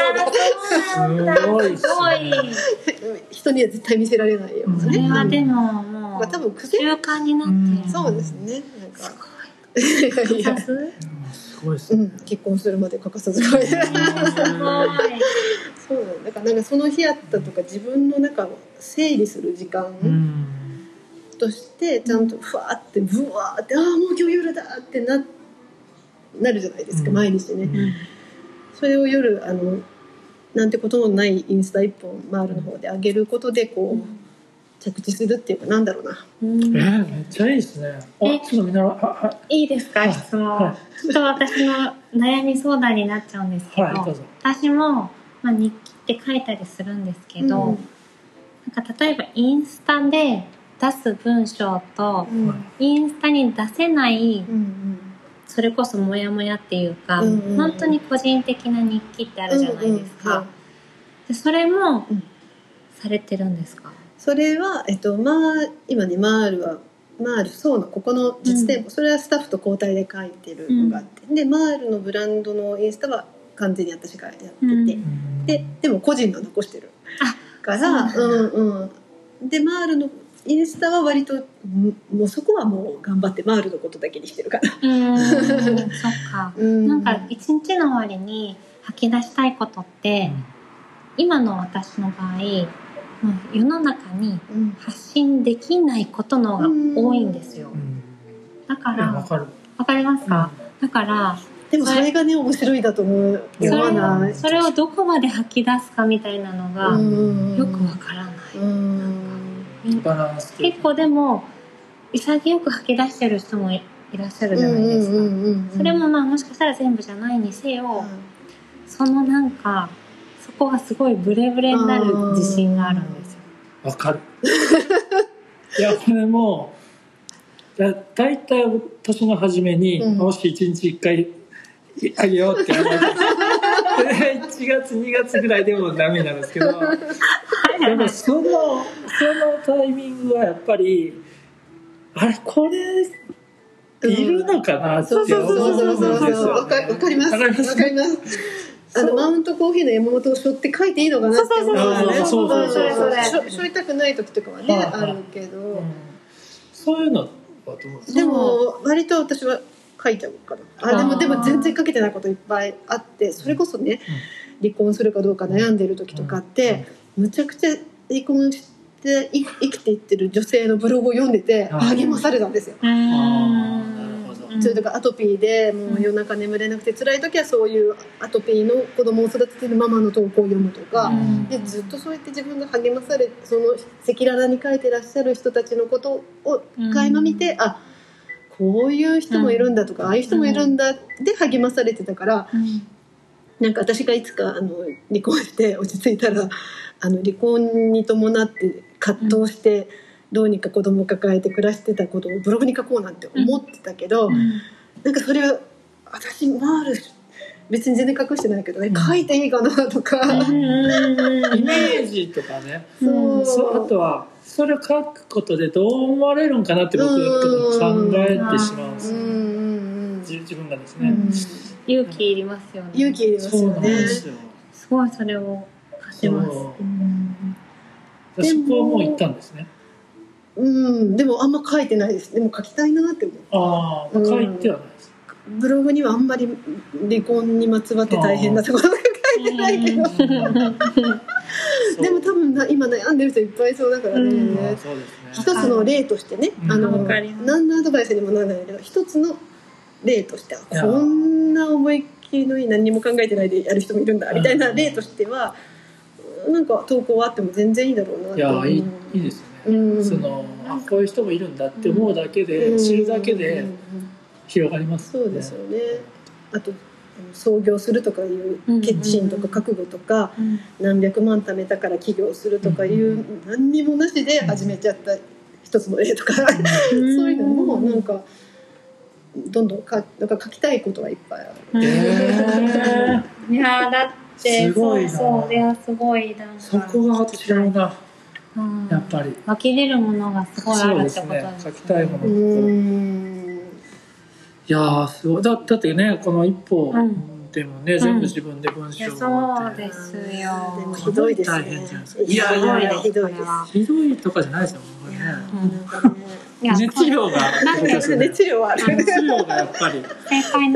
そう。だすごいっすすごい。人には絶対見せられないようなそれね、はでももまあ、多う分癖習慣になって。るそうですね。なんか。すごい うん、結婚するまで欠かさず書いてすごいそう。なんだだからなんかその日あったとか自分の中を整理する時間うんとしてちゃんとふわーってブワーってああもう今日夜だってななるじゃないですか、うん。毎日ね、うん。それを夜あのなんてことのないインスタ一本マールの方で上げることでこう、着地するっていうかなんだろうな。うん。えー、めっちゃいいですね。あえちょっとみんなははいいですか？はい。質問、はちょっと私の悩み相談になっちゃうんですけど、はいど私も、まあ、日記って書いたりするんですけど、うん。なんか例えばインスタで出す文章とうん。インスタに出せないうんそれこそモヤモヤっていうか、うんうんうん。本当に個人的な日記ってあるじゃないですか、うんうんでそれもうん。されてるんですか、それは、えっとまあ、今ねマールはマールそうのここの実店舗、それはスタッフと交代で書いてるのがあって、でマールのブランドのインスタは完全に私がやってて、うん。ででも個人の残してるからうんうんでマールのインスタは割とんもうそこはもう頑張ってマールのことだけにしてるから、うーん。そっか。うん。なんか一日の終わりに吐き出したいことって、今の私の場合まあ世の中にうん発信できないことの方が多いんですよ。うん。だからかる。わかりますか、だからでもそれがね面白いだと思う。それそれをどこまで吐き出すかみたいなのがうん。よくわからない、結構でも潔く吐き出してる人もいいらっしゃるじゃないですか、それもまあもしかしたら全部じゃないにせよ、そのなんかそこがすごいブレブレになる自信があるんですよ。わかる。いやこれもだ大体年の初めに、うん。もし1日1回あげようって思ってで1月2月ぐらいでもダメなんですけど。でもそのそのタイミングはやっぱりあれこれいるのかなってそうそうそうそうそうそう。思うんです？よわかわかります？わかりますあのマウントコーヒーの山本を背負って書いていいのかなって思うからねそうそうそうそう背負いたくない時とかはねはいあるけうんどそういうのはどうでも割と私は書いちゃうからあでもでも全然書けてないこといっぱいあってそれこそね離婚するかどうか悩んでる時とかってむちゃくちゃ離婚してい生きていってる女性のブログを読んでて励まされたんですよ。それとかアトピーでもう夜中眠れなくて辛い時はそういうアトピーの子供を育ててるママの投稿を読むとか、うん。でずっとそうやって自分が励まされその赤裸々に書いてらっしゃる人たちのことを垣間見て、あこういう人もいるんだとか、ああいう人もいるんだで励まされてたからうん。なんか私がいつかあの離婚して落ち着いたらあの離婚に伴って葛藤して。どうにか子供を抱えて暮らしてたことをブログに書こうなんて思ってたけど、うん。なんかそれは私マール別に全然隠してないけどね、うん。書いていいかなとか、うん イメージとかね。そう。そうあとはそれを書くことでどう思われるんかなって僕考えてしまうんですよ自自分がですね、うん。勇気いりますよね。勇気いりますよね。ですよ。すごいそれを感じます。でそこはもう行ったんですねうん。でもあんま書いてないです。でも書きたいなって思う。ああ書いてはないです、ブログにはあんまり離婚にまつわって大変なところが書いてないけど。でも多分な今悩んでる人いっぱいそうだからね、うんね。一つの例としてね、うん。あの何のアドバイスにもならないけど一つの例としていや。こんな思いっきりのいい何にも考えてないでやる人もいるんだみたいな例としてはなんか投稿はあっても全然いいだろうなって思う。いやいいいいですよそのあこういう人もいるんだって思うだけで、知るだけでうん。うんうん広がりますそうですよね。あと創業するとかいう決心とか覚悟とかうん。何百万貯めたから起業するとかいう何にもなしで始めちゃった一つの例とか そういうのもなんかどんどんかなんか書きたいことはいっぱいある。えー。いやだってすごいな。そうそういやすごいなそこが違うな。うんやっぱり。湧き出るものがすごいあるってですね。ことです書きたいものうーん。いやーすごい。だだってねこの一歩うん。でもね、全部自分で文いや章をそうですよ。でもひどいですね。いやいやいやひどいです。ひどいとかじゃないですよ熱量が。なんか熱熱量はある。量がやっぱり。正解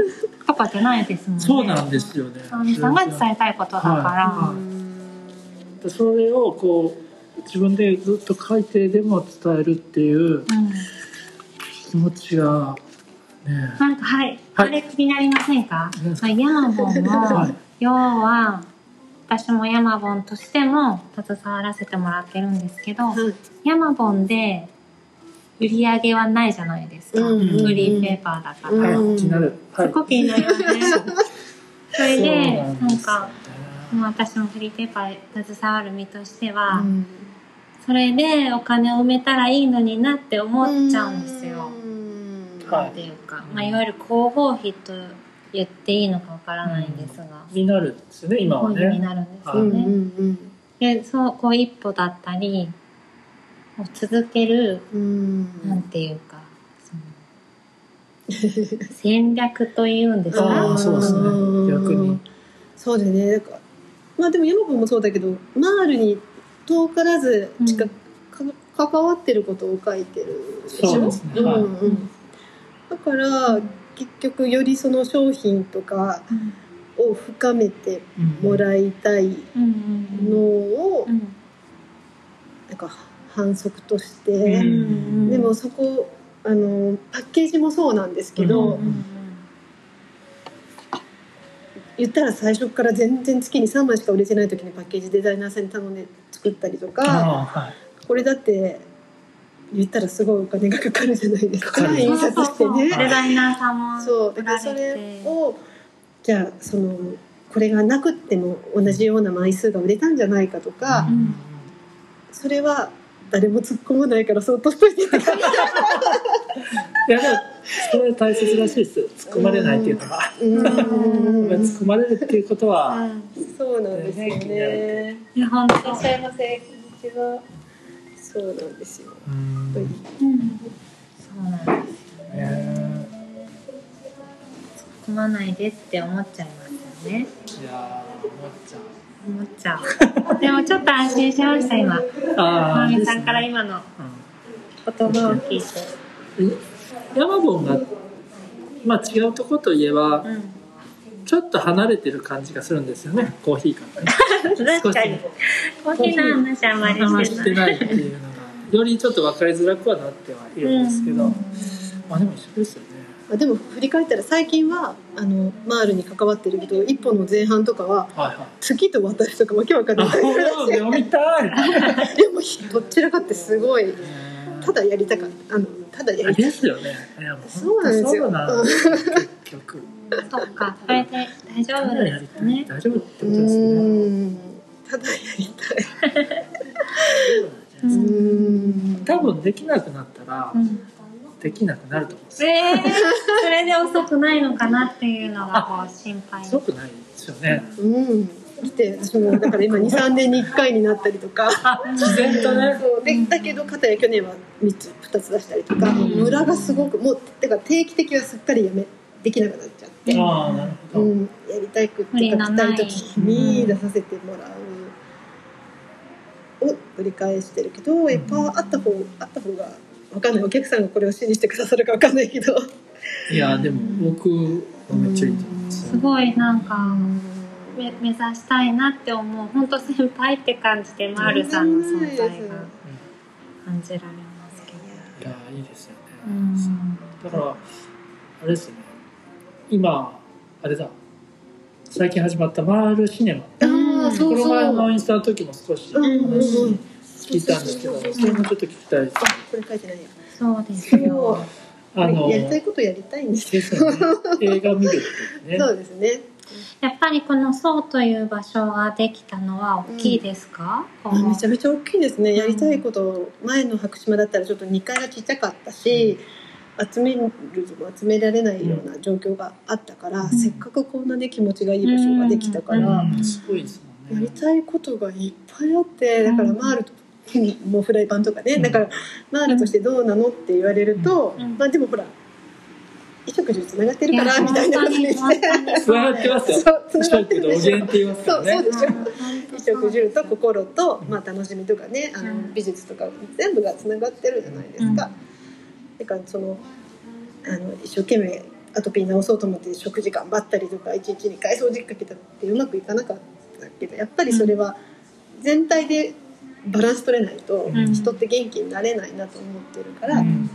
とかじゃないですもんね。そうなんですよね。さんが伝えたいことだから、はそれをこう自分でずっと書いてでも伝えるっていううん気持ちがね。なんかはい、はい。あれ気になりませんか？何ですか？まあヤマボンも、はい。要は私もヤマボンとしても携わらせてもらってるんですけど、はい。ヤマボンで売り上げはないじゃないですか、うんうんフリーペーパーだから、はいうん気になる。はい。すごく気になります。ね。それでそうなんかねまあ私もフリーペーパー携わる身としては、うんそれでお金を埋めたらいいのになって思っちゃうんですよ。っていうか、まあ、いわゆる広報費と言っていいのかわからないんですが、になるんですよね今は広報費にねなるんですはい。よね。うんうん。でそうこう一歩だったりを続けるうん。なんていうかその戦略というんですあか？あそうですね。逆に。そうだよね。なんかまあでも山君もそうだけどマールに遠からず近く、か関わってることを書いてるでしょ？そうですね。はいうん。うん、だから結局よりその商品とかうん。を深めてうんもらいたいのうんをうん。なんか反則として、うんでもそこあのパッケージもそうなんですけど、うんうん言ったら最初から全然月に3枚しか売れてない時にパッケージデザイナーさんに頼んで作ったりとかはい。これだって言ったらすごいお金がかかるじゃないですか印刷してね。デザイナーさんもそうだからそれをじゃあそのこれがなくっても同じような枚数が売れたんじゃないかとか、うん。それは誰も突っ込まないからそっとしといてって感じ いやでもそれ大切らしいです。突っ込まれないっていうのがうん。突っ込まれるっていうことはそうなんですよね。いや本当いらっしゃいませこんにちは。そうなんですよ。そうなん。ですよねね突っ込まないでって思っちゃいますよね。いやー思っちゃう思っちゃう。でもちょっと安心しました今。ああさんから今の言葉を聞いて。ヤマボンがまあ違うとこといえばうんちょっと離れてる感じがするんですよね。コーヒーからね。確かに。コーヒーの話あんまりあんまりししててないっていうのがよりちょっと分かりづらくはなってはいるんですけど、うん。まあでも一緒ですよでも振り返ったら最近はあのマールに関わってるけど一本の前半とかははいはい。月と私とかわけわかんない。読みたい。でもどちらかってすごいただやりたかった。あのただやりたいですよね。そうなんですよ。結局。そっかそれで大丈夫ですね。大丈夫ってうことですね。ん。ただやりたい。うんうん。多分できなくなったらうんできなくなると思うんですよ。えー、それで遅くないのかなっていうのがこう心配。すごくないですよね。うん。来て私もだから今23年に1回になったりとか。自然とね。そう。でだけど片や去年は3つ2つ出したりとか。ムラがすごくもうてか定期的はすっかりやめできなくなっちゃって、ああなるほど、うん、やりたいくって書きたいい時に出させてもらう。を繰り返してるけどやっぱあった方あった方が分かんない。お客さんがこれを信じてくださるか分かんないけど。いやでも僕はめっちゃいいと思います。すごいなんかめ目指したいなって思う。本当先輩って感じでマールさんの存在が感じられますけど。いやいいですよね、うんだからあれですよね。今あれだ。最近始まったマールシネマ。ああそこの前のインスタの時も少しうんうんうん話聞いたんですけどそれもちょっと聞きたいです。あこれ書いてないや。そうですよ。あのやりたいことやりたいんですよ。ですよね映画見るってね。そうですね。やっぱりこの「そう」という場所ができたのは大きいですか、こあのめちゃめちゃ大きいですね。やりたいこと前の白島だったらちょっと2階がちっちゃかったし、集める集められないような状況があったから、ん。せっかくこんなね気持ちがいい場所ができたから、うん。すごいですもんね。やりたいことがいっぱいあってだからマールと、もうフライパンとかね、うん。だからマールとしてどうなのって言われると、うん。まあでもほら衣食住つながってるからみたいなことに本してつながってますよ。そうつながそうそうでしょ。うん。衣食住と心と、まあ、楽しみとかねあの、うん。美術とか全部がつながってるじゃないですか。だからそのあの一生懸命アトピー治そうと思って食事頑張ったりとか一日に回掃除機かけたってうまくいかなかったけどやっぱりそれは全体でバランス取れないとうん。人って元気になれないなと思ってるから、うん。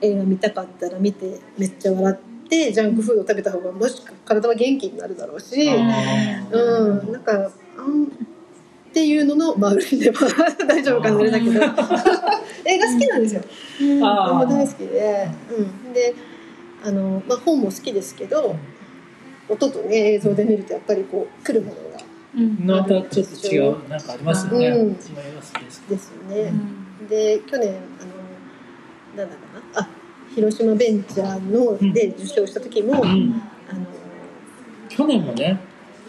映画見たかったら見てめっちゃ笑ってジャンクフード食べた方がもしか体は元気になるだろうし、あうん、なんかあんっていうのの丸いでは 大丈夫かなあれだけど。映画好きなんですよ。ー。あ本も大ー好きで、うん、であの、まあ、本も好きですけど音とね映像で見るとやっぱりこう来るものまたちょっと違うなんかありますよね、うん。違いますですですようね。ん。で去年あのなんだかな？あ広島ベンチャーのうんで受賞した時も、うん。あの去年もね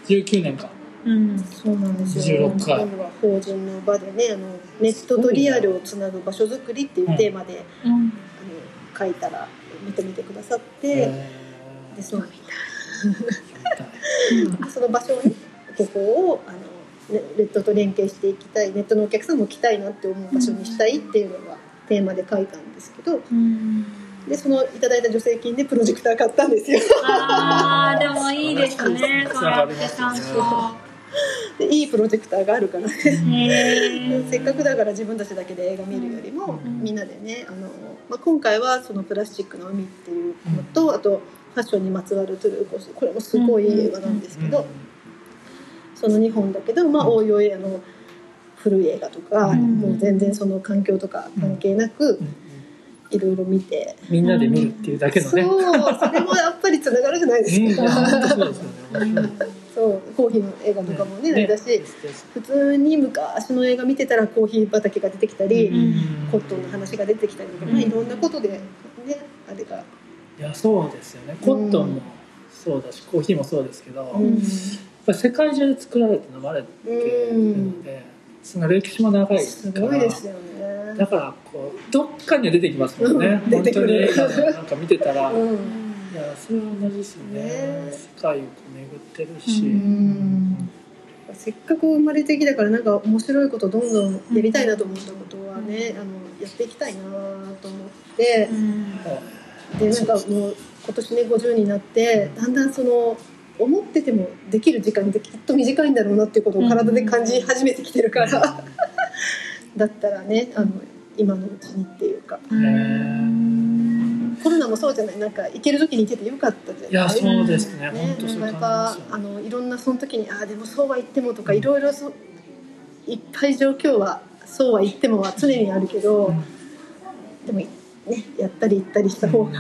19年か。うん。そうなんですよ。16回。今度は法人の場でねあのネットとリアルをつなぐ場所づくりっていうテーマで、うん。あの書いたら認めてくださって、えでそのー見たい。その場所をねここをあのねネットと連携していきたいネットのお客さんも来たいなって思う場所にしたいっていうのがテーマで書いたんですけどうん。でそのいただいた助成金でプロジェクター買ったんですよ。あーでもいいですね。つそうやってちゃんねと でいいプロジェクターがあるからね。せっかくだから自分たちだけで映画見るよりも、うんみんなでねあの、まあ、今回はそのプラスチックの海っていうのと、あとファッションにまつわるトゥルーコスこれもすごい映画なんですけど、その2本だけど、まあ、応用映画の古い映画とか、うんもう全然その環境とか関係なくうん。いろいろ見て、みんなで見るっていうだけのね、そうそれもやっぱりつながるじゃないですか、そうコーヒーの映画とかもねあれだし、普通に昔の映画見てたらコーヒー畑が出てきたり、うん。コットンの話が出てきたりとか、まあ、いろんなことで、ね、あれが、いやそうですよねコットンもそうだしコーヒーもそうですけど、うんぱり世界中で作られて飲まれてるので、その歴史も長いですすから。ごいですよね。だからこうどっかには出てきますもんね、うん。出本当に映画でなんか見てたら、いうん。やそれは同じですよね。ね。世界をこう巡ってるし、うん。せっかく生まれてきたからなんか面白いことどんどんやりたいなと思ったことはね、あのやっていきたいなと思って。う、ん。でなんかもう今年ね50になってだんだんその思っててもできる時間ってきっと短いんだろうなっていうことを体で感じ始めてきてるから、だったらねあの今のうちにっていうか。うんコロナもそうじゃない？なんか行ける時に行けてよかったじゃない？いやそうですね。ね本当やっぱあのいろんなその時にああでもそうは言ってもとかいろいろそいっぱい状況はそうは言ってもは常にあるけど、でもねやったり行ったりした方が。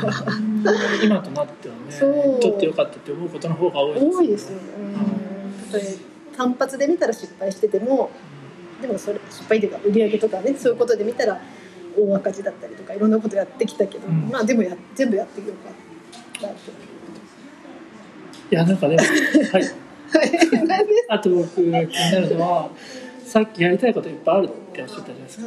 今となってはねそう。撮ってよかったって思うことの方が多いです多いですよね。単発で見たら失敗しててもでもそれ失敗というか売り上げとかねそういうことで見たら大赤字だったりとかいろんなことやってきたけど、うん。まあでもや全部やってよかった。いやなんかね はい。あと僕気になるのはさっきやりたいこといっぱいあるっておっしゃったじゃないですか、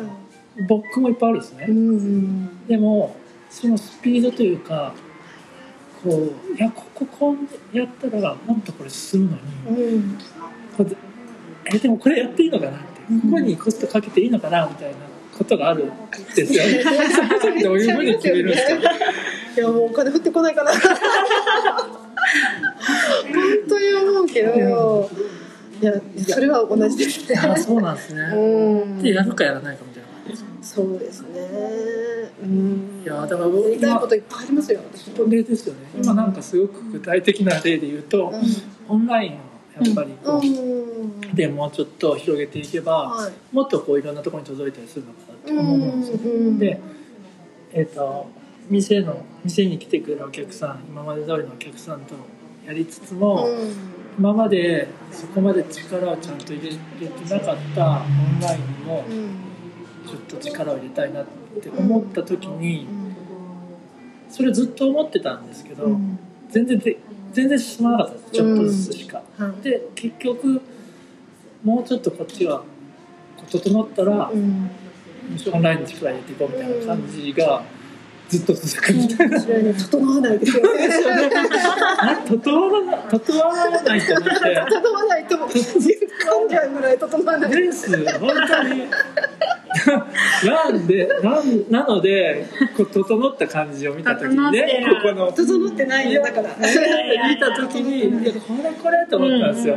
僕もいっぱいあるんですね、うんでもそのスピードというかこういやこここうやったらもっとこれ進むのに、うん。これえでもこれやっていいのかなって。ここにコストかけていいのかなみたいなことがあるんですよ。ね それどういうふうに決めるんですかいやもうお金降ってこないかな。本当に思うけど。いや。それは同じですね。あそうなんですね。うん。でやるかやらないかみたいな感じですかそうですね。うん。いやだから僕やりたいこといっぱいありますよ。本例ですよね。今なんかすごく具体的な例で言うと、オンラインをやっぱりこう、うん。でもうちょっと広げていけば、はい。もっとこういろんなところに届いたりするのかなって思うんですよ、うん。でえっ、と店の店に来てくれるお客さん今まで通りのお客さんとやりつつも、今までそこまで力をちゃんと入れれてなかったオンラインにもうんちょっと力を入れたいなって思った時にそれずっと思ってたんですけど、うん。全然で全然進まなかったですちょっとずつしか。はい。で結局もうちょっとこっちがこう整ったら、うん。オンラインに力入れていこうみたいな感じがずっと続くみたいな。整わないですよねあ整わな整わないと思って。整わないと噛んじゃうぐらい整わない。です本当に なんでなんなのでこう整った感じを見た時にねここの整ってないよ。だから見た時にいやこれこれと思ったんですよ。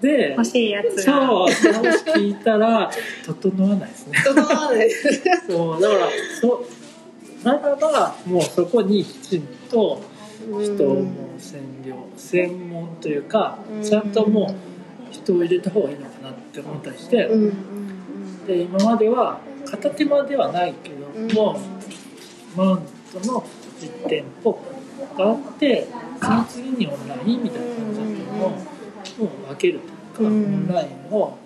で欲しいやつが。そうその話聞いたら整わないですね。整わない。そうだからそうならばもうそこにきちんと人をもう占領専門というかちゃんともう人を入れた方がいいのかなって思ったりして、うんうんで今までは片手間ではないけども、マウントの実店舗があってその次にオンラインみたいな感じだったのを、もう分けるというか、うん。オンラインを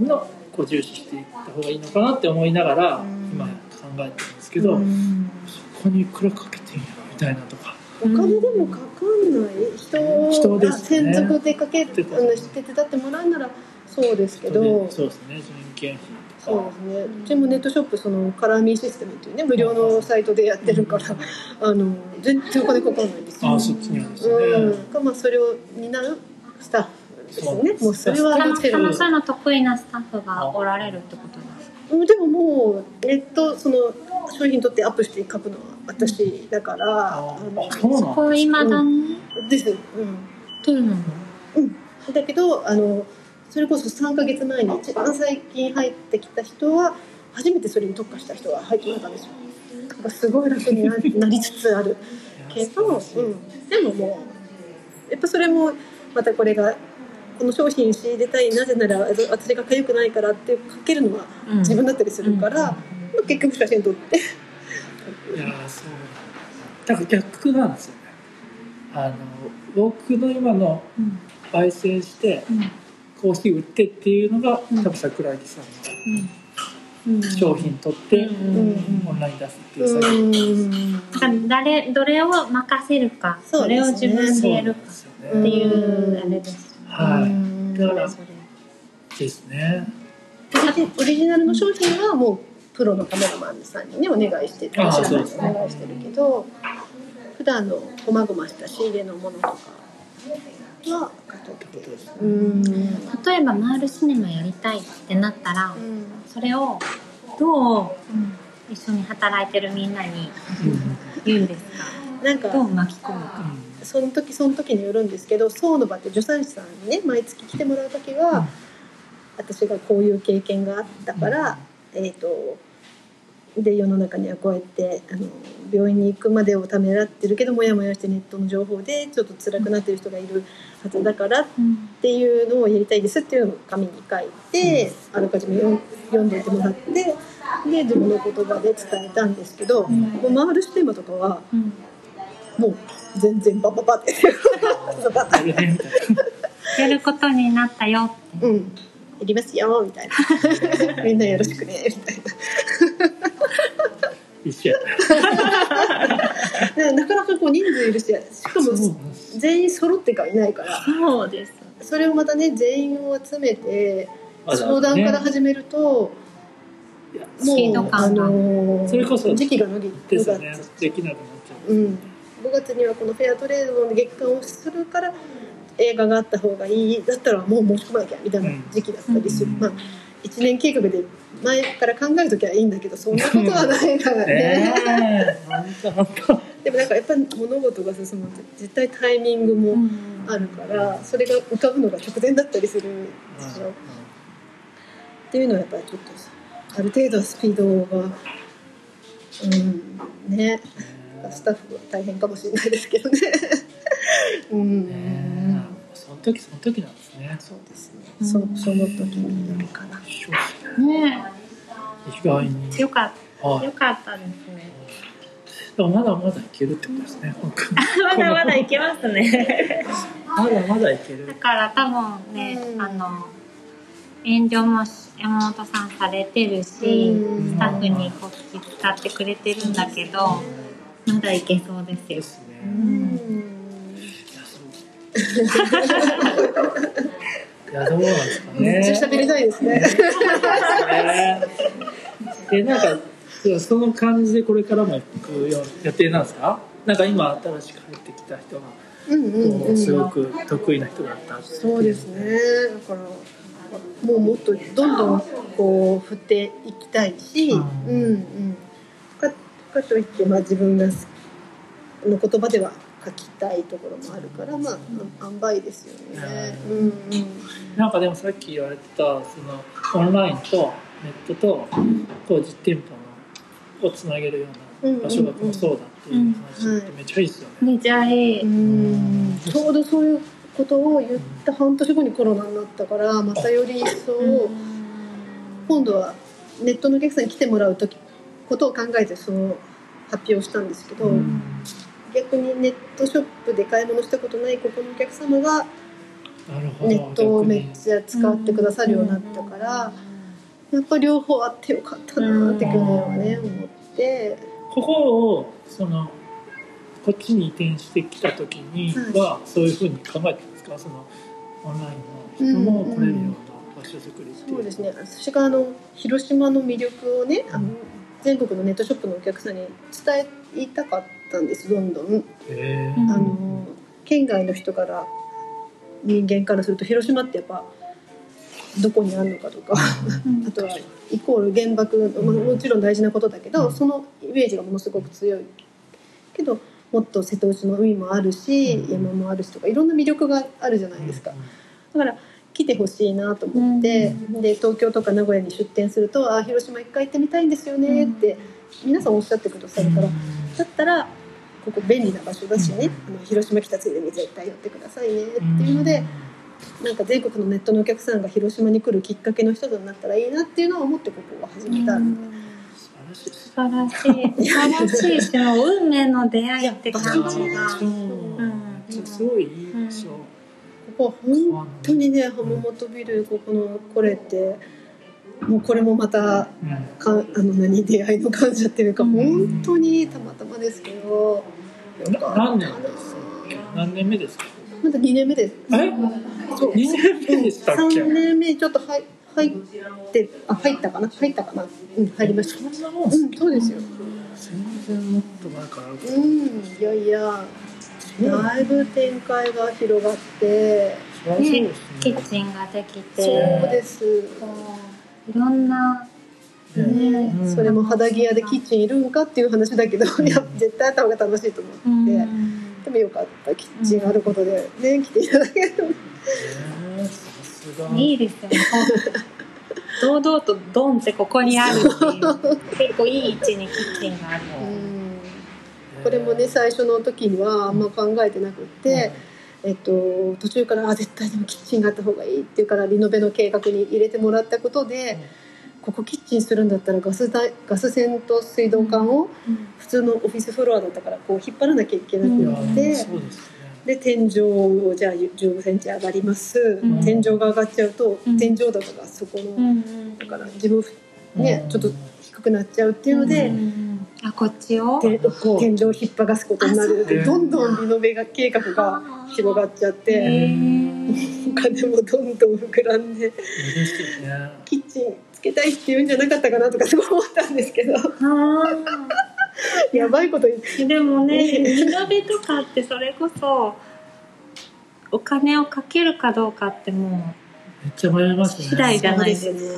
のこう重視していった方がいいのかなって思いながら、うん。今考えてるんですけど、うん。そこにいくらかけてんやろみたいなとか。お金でもかかんない人人でね。専属でかけるあのして手伝ってもらうならそうですけ人ど。でそうですね人件費そうですね。うちもネットショップそのカラーミーシステムっていうね無料のサイトでやってるからあの全然お金かかんないんですよ。あそっちにはですね、うん、がまあそれを担うスタッフですよね。そうもうそれはたまもちろんたまそういうの得意なスタッフがおられるってことですか？うん。でももうネットその商品取ってアップして書くのは私だから、ああそうなんだこう今だに？のです、うん、どうなのだけどあのそれこそ3か月前に一番最近入ってきた人は初めてそれに特化した人が入ってもらったんですよ。だからすごい楽にななりつつある。けど、うん、でももうやっぱそれもまたこれがこの商品仕入れたいなぜなら私が痒くないからって書けるのは自分だったりするから、結局写真撮って。いやーそう。だから逆なんですよね。あの僕の今のうん。焙煎してうんコーヒー売ってっていうのが、うん。多分桜木さんうん。の商品取って、うん。オンライン出すっていう作業、うん。だから誰どれを任せるかそそうれを自分でやるかそうなんですよってね、いうあれですはい。うん。だからそれですね。オリジナルの商品はもうプロのカメラマンさんにねお願いしてああ私らもそうですね。お願いしてるけど普段のこまごました仕入れのものとかはう。ん。例えばマールシネマやりたいってなったらそれをどう一緒に働いてるみんなに言うんですか？なんかどう巻き込むか？その時その時によるんですけど層の場って助産師さんにね毎月来てもらう時は、うん。私がこういう経験があったから、えっ、とで世の中にはこうやってあの病院に行くまでをためらってるけどモヤモヤしてネットの情報でちょっと辛くなってる人がいるはずだからっうんていうのをやりたいですっていうのを紙に書いて、あらかじめ読んでいてもらってで自分の言葉で伝えたんですけど、ん。もう回るステーマとかはうん。もう全然バババって やることになったよって。うん。やりますよみたいな。みんなよろしくねみたい一緒やった。ななかなかこう人数いるししかも全員揃ってからいないから。そうです。それをまたね全員を集めて相談から始めるともうあのーそれこそ時期が伸びです5よね月できなくなっちゃう、うん、5月にはこのフェアトレードの月間をするから映画があった方がいいだったらもう申し込まなきゃみたいな時期だったりする、うん。まあ1年計画で前から考える時はいいんだけどそんなことはないからね。ねえ。本当本当でもなんかやっぱり物事が進むって絶対タイミングもあるからそれが浮かぶのが直前だったりするでしょ、っていうのはやっぱりちょっとある程度スピードがうんね。スタッフは大変かもしれないですけどね。うん、その時その時なんですね。そうです。ねそその時によるかな。ね。ね意外に。えよかっはい。よかったですね。でもまだまだいけるってことですね まだまだいけますね。まだまだいける。だから多分ね、うん。あの遠慮も山本さんされてるし、うん。スタッフにこう気遣ってくれてるんだけどまだいけそうですよ。ですね、うん いやどうなんですかね。めっちゃ喋りたいですね。ね。えなんかその感じでこれからも行くよ予定なんですか？なんか今新しく入ってきた人がうんうんすごく得意な人だったって。そうですね。だからもうもっとどんどんこう振っていきたいし、ううんんうん、かかといって、まあ、自分がの言葉では書きたいところもあるからまああ塩梅ですよね。ううんうん。なんかでもさっき言われてたそのオンラインとネットとこう実店舗のをつなげるような場所がこのそうだっていう話ってめっちゃいいですよね。めちゃいい。うん。ちょうどそういうことを言った半年後にコロナになったからまたより一層今度はネットのお客さんに来てもらう時ことを考えてその発表をしたんですけど、逆にネットショップで買い物したことないここのお客様がネットをめっちゃ使ってくださるようになったからやっぱ両方あってよかったなって去年はね思って。ここをそのこっちに移転してきた時にはそういうふうに考えてるんですか？そのオンラインの人も来れるような場所作りっていう。そうですね。私があの広島の魅力をねあの全国のネットショップのお客さんに伝えたかったんですどんどん。あの県外の人から人間からすると広島ってやっぱどこにあるのかとかあとはイコール原爆まあもちろん大事なことだけど、うん。そのイメージがものすごく強い。けどもっと瀬戸内の海もあるし、うん。山もあるしとかいろんな魅力があるじゃないですか。だから来てほしいなと思って、で東京とか名古屋に出店すると「あー広島一回行ってみたいんですよね」って皆さんおっしゃってくださるから、だったらここ便利な場所だしね、あの広島来たついでに絶対寄ってくださいね。っていうので、なんか全国のネットのお客さんが広島に来るきっかけの一つになったらいいなっていうのを思ってここを始めたんで。素晴らしい。素晴らしい。しい。し、もう運命の出会いって感じが。そう。うん。すごいいい場所、ここ本当にね浜本ビルここのこれってもうこれもまたうん。かあの何出会いの感謝っていうかうん。本当にたまたまですけどよかったな何年です何年目ですか？まだ2年目です。え？そう。2年目でしたっけ？3年目にちょっと入入ってあ入ったかな？入ったかな？うん入りました。そんなもんうんそうですよ。全然もっと前から。うんいやいやだいぶ展開が広がって。ねですね。キッチンができて。そうです。こういろんな。ねうん。それも肌着屋でキッチンいるんかっていう話だけど、いや絶対あった方が楽しいと思うって、ん。でもよかった。キッチンあることでね、来ていただける。いいですよ。ね。堂々とドンってここにあるっていう。結構いい位置にキッチンがある。これもね最初の時にはあんま考えてなくって、えっと、途中からあ絶対でもキッチンがあった方がいいっていうからリノベの計画に入れてもらったことで、ここキッチンするんだったらガス台ガス栓と水道管を普通のオフィスフロアだったからこう引っ張らなきゃいけなくいやって、そうですね。で天井をじゃあ15センチ上がります、ん。天井が上がっちゃうと、うん。天井高がそこの、うん。だから自分ね、うん。ちょっと低くなっちゃうっていうので。うんあ、こっちを？天井を引っ張がすことになるあそう。でどんどんリノベが計画が広がっちゃっへてー。お金もどんどん膨らんでキッチンつけたいっていうんじゃなかったかなとかすごい思ったんですけど。あやばいこと言って。ーでもね、リノベとかってそれこそ。お金をかけるかどうかってもめっちゃ迷いますね。次第じゃないです。そうですね。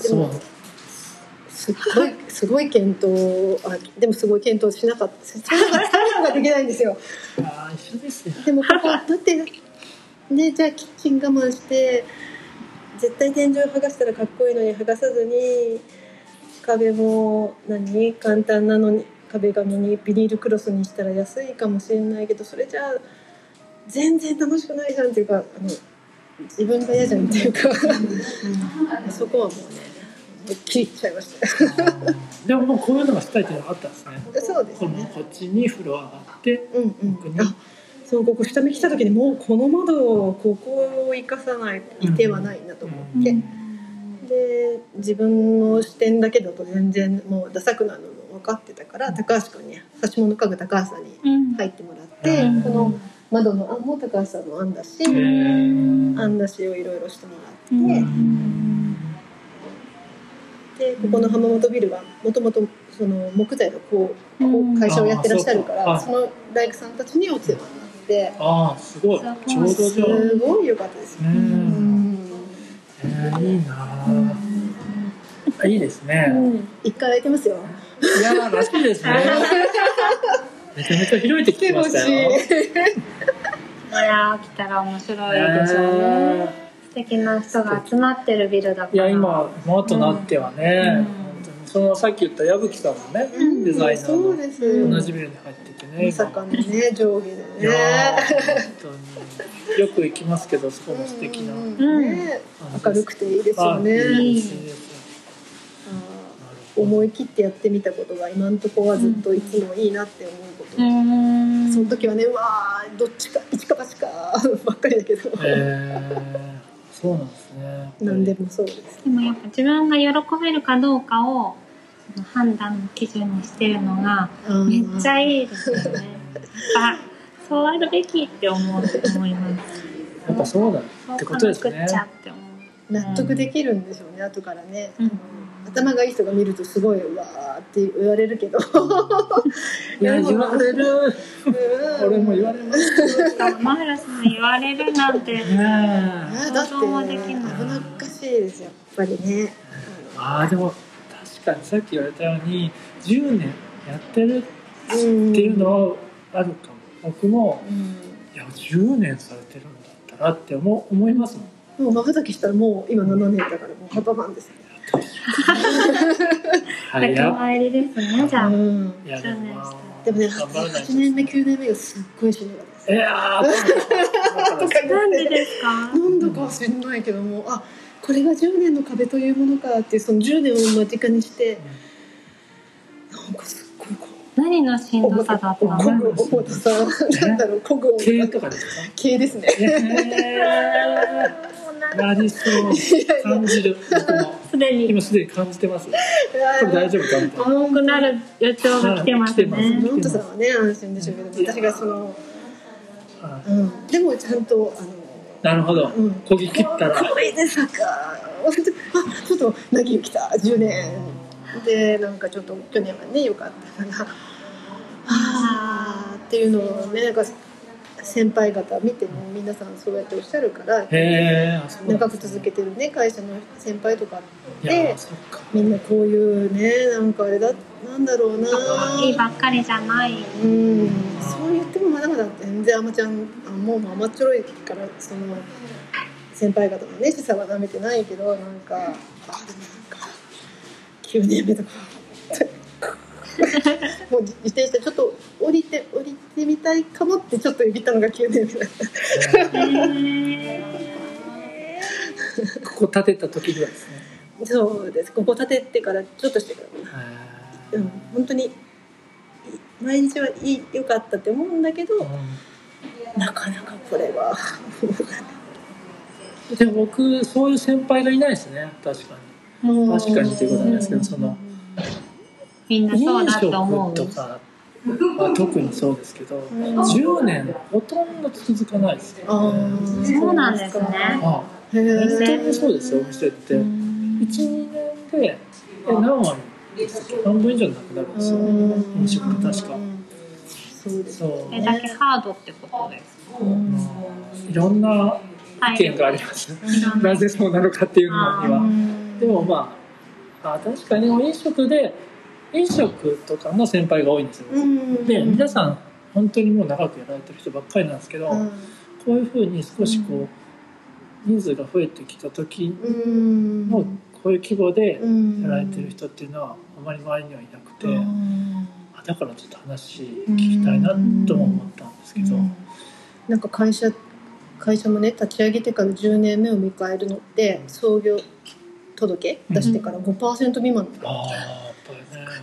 でそう。もすっごい すごい検討あでもすごい検討しなかった。そういうのがそういうのができないんですよ。ああ一緒ですよ。でもここだってねじゃあキッチン我慢して絶対天井剥がしたらかっこいいのに剥がさずに壁も何簡単なのに壁紙にビニールクロスにしたら安いかもしれないけどそれじゃあ全然楽しくないじゃんっていうかあの自分が嫌じゃんっていうか。そこはもうね思いっきり言っちゃいました。でももうこういうのがしたいっていうのがあったんですね。そうですね。こっちにフロアがあってうんうん。あそうここ下見来た時にもうこの窓をここを生かさない手はないなと思って、で自分の視点だけだと全然もうダサくなるの分かってたから高橋君に橋本家具高橋さんにうん。入ってもらって、うん。この窓の案も高橋さんの案だし、案出しをいろいろしてもうらって、んでここの浜本ビルはもともとその木材のこうこう会社をやってらっしゃるかあら、その大工さんたちにお世話になってああすごい。ちょうどじゃあ。すごい良かったです。ねうん。えーいいなあいいですね。一回空いてますよ。いやらしいですね。めちゃめちゃ広いって聞きましたよ。い。やー来たら面白いでしょうね、素敵な人が集まってるビルだから。いや今もっとなってはね、うん。そのさっき言った矢吹さんもね、うん。デザイナーそうです。の同じビルに入っててね、まさかのね上下でね。よく行きますけどそこも素敵な。うん。うん。ね。明るくていいですよあね思い切ってやってみたことが今のところはずっといつもいいなって思うこと、うーん。その時はねうわーどっちか一か八かばっかりだけど、えー、そうなんですね何でもそうですでもやっぱ自分が喜べるかどうかをその判断の基準にしてるのがめっちゃいいですよね。あ、そうあるべきって思う思います。やっぱそうだってことですね。納得できるんでしょうね後からね、うん頭がいい人が見るとすごいうわーって言われるけど。いや言われる。うん。俺も言われます マイラさん言われるなんて。想像もできない。危なっかしいですやっぱりね。ああでも確かにさっき言われたように10年やってるうんっていうのはあるかも僕もうん。いや10年されてるんだったらって思思いますもん。もう瞬きしたらもう今7年だからもうパパマンです 仲間入りですね。じゃあ。うんいやでもね頑張らないと8年目9年目がすっごいしんどかったですいやー なんでですか？何度かはしんないけどもあこれが10年の壁というものかっていうその10年を間近にしてなんかすっごいこう何のしんどさだったの？こぐ重たさなんだろうこぐ経営重たさとかですか系ですねえー、ありそう。感じる。すでに。今すでに感じてます。これ大丈夫かみたい。な重くなる予兆が来てます。ね。ノントさんはね安心でしょうけど私がその、あうん、でもちゃんとあのなるほど。うん。こぎ切ったら。これでさかあちょっと泣き来た10年。でなんかちょっと去年はねよかったから。あーっていうのをねなんか先輩方見ても皆さんそうやっておっしゃるから長く続けてるね会社の先輩とかいやそっか。みんなこういうねなんかあれだなんだろうな。いいばっかりじゃない。うん。そう言ってもまだまだ全然あまちゃんあもう甘っちょろいからその先輩方のね示唆はなめてないけどなんかあでもなんか9年目とか もう自転車ちょっと降りて降りてみたいかもってちょっと言ったのが9年目だったここ立てた時には。ですねそうです。ここ建ててからちょっとしてから。へうん。本当にい毎日はいい良かったって思うんだけどーうん。なかなかこれは。でも僕そういう先輩がいないですね。確かに。確かにっていうことなんですけどそのみんなそう飲だと思う食。とかは特にそうですけど10年ほとんど続かないですね。ー。そうなんですね。あへー。本当にそうですよお店って。12年でえ何割半分以上なくなるんですよ。ね飲食が確か。そうですそう。それだけハードってことです。うん。いろんな意見があります、なぜそうなのかっていうのには。でもまああ確かに飲食で飲食とかの先輩が多いんですよ、うん。で皆さん本当にもう長くやられてる人ばっかりなんですけど、うん。こういうふうに少しこう人数が増えてきた時うん。のこういう規模でうん。やられてる人っていうのはあまり周りにはいなくて、うん。あだからちょっと話聞きたいなとも思ったんですけど、なんか会社会社もね立ち上げてから10年目を迎えるのって創業届出してから5%未満だああやっぱりねなんか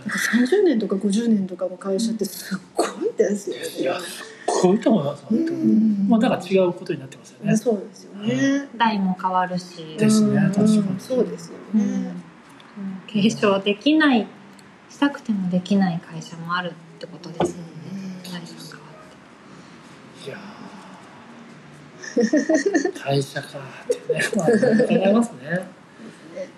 30年とか50年とかの会社ってすっごいですよね。いやこういうと思います本当に、うん。まあだから違うことになってますよね、そうですよね。代も変わるし、ですねうん。確かに。そうですよね。うん。継承できないしたくてもできない会社もあるってことですよね。代さん変わって。いやー。会社かってね。まあ考えますね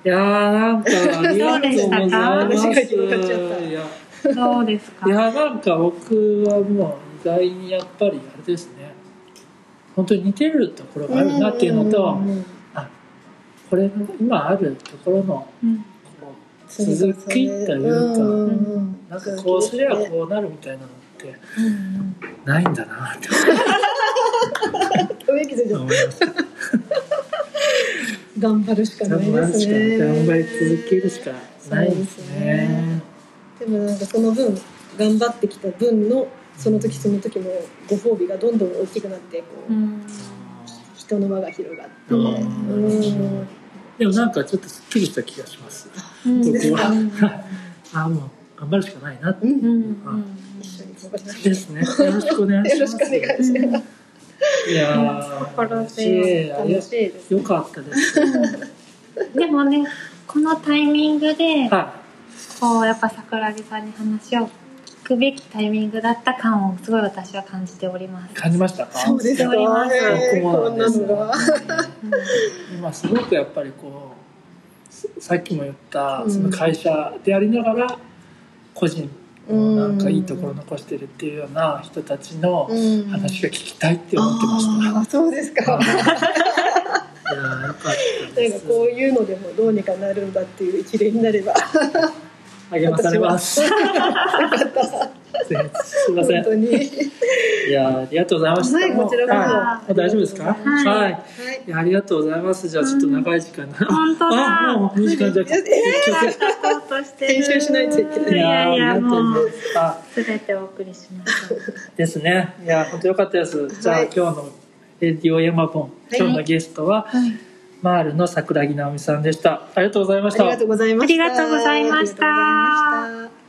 いやーなんかありがとうございますどうですかいやなんか僕はもう意外にやっぱりあれですね。本当に似てるところがあるなっていうのとうんこれの今あるところの続きというかうんなんかこうすりゃこうなるみたいなのっってうんないんだなって 頑張るしかない。ですね頑張り続けるしかないですねでもなんかその分頑張ってきた分のその時その時のご褒美がどんどん大きくなってこう、うん人の輪が広がって、うん。うん。でもなんかちょっとすっきりした気がします。うん。そうですかああもう頑張るしかないなうん。うん。うん。一緒に頑張りましょですね。よろしくお願いします。よろしくお願いやー。心強い。う楽楽しいです。よかったです。でもねこのタイミングではこうやっぱ桜木さんに話を聞くべきタイミングだった感をすごい私は感じております。い。感じましたか？そうですかしております。ね。僕もこんなのが今すごくやっぱりこうさっきも言ったうん。その会社でありながら個人のなんかいいところを残してるっていうような人たちのうん。話が聞きたいって思ってました。あーそうですか。いやかったです。なんかこういうのでもどうにかなるんだっていう一例になれば励まされます。すいません。本当にいやーありがとうございました。はいこちらこそ大丈夫ですか？はいはい。ありがとうございます。じゃあちょっと長い時間な。本当だあもう2時間編集しないといけないいやいやありがとうもうございますべてお送りしました。ですね。いや本当良かったです。じゃ今日のレディオヤマポン、今日のゲストは、はいマールの桜木直美さんでした。ありがとうございました。ありがとうございましたありがとうございましたありがとうございました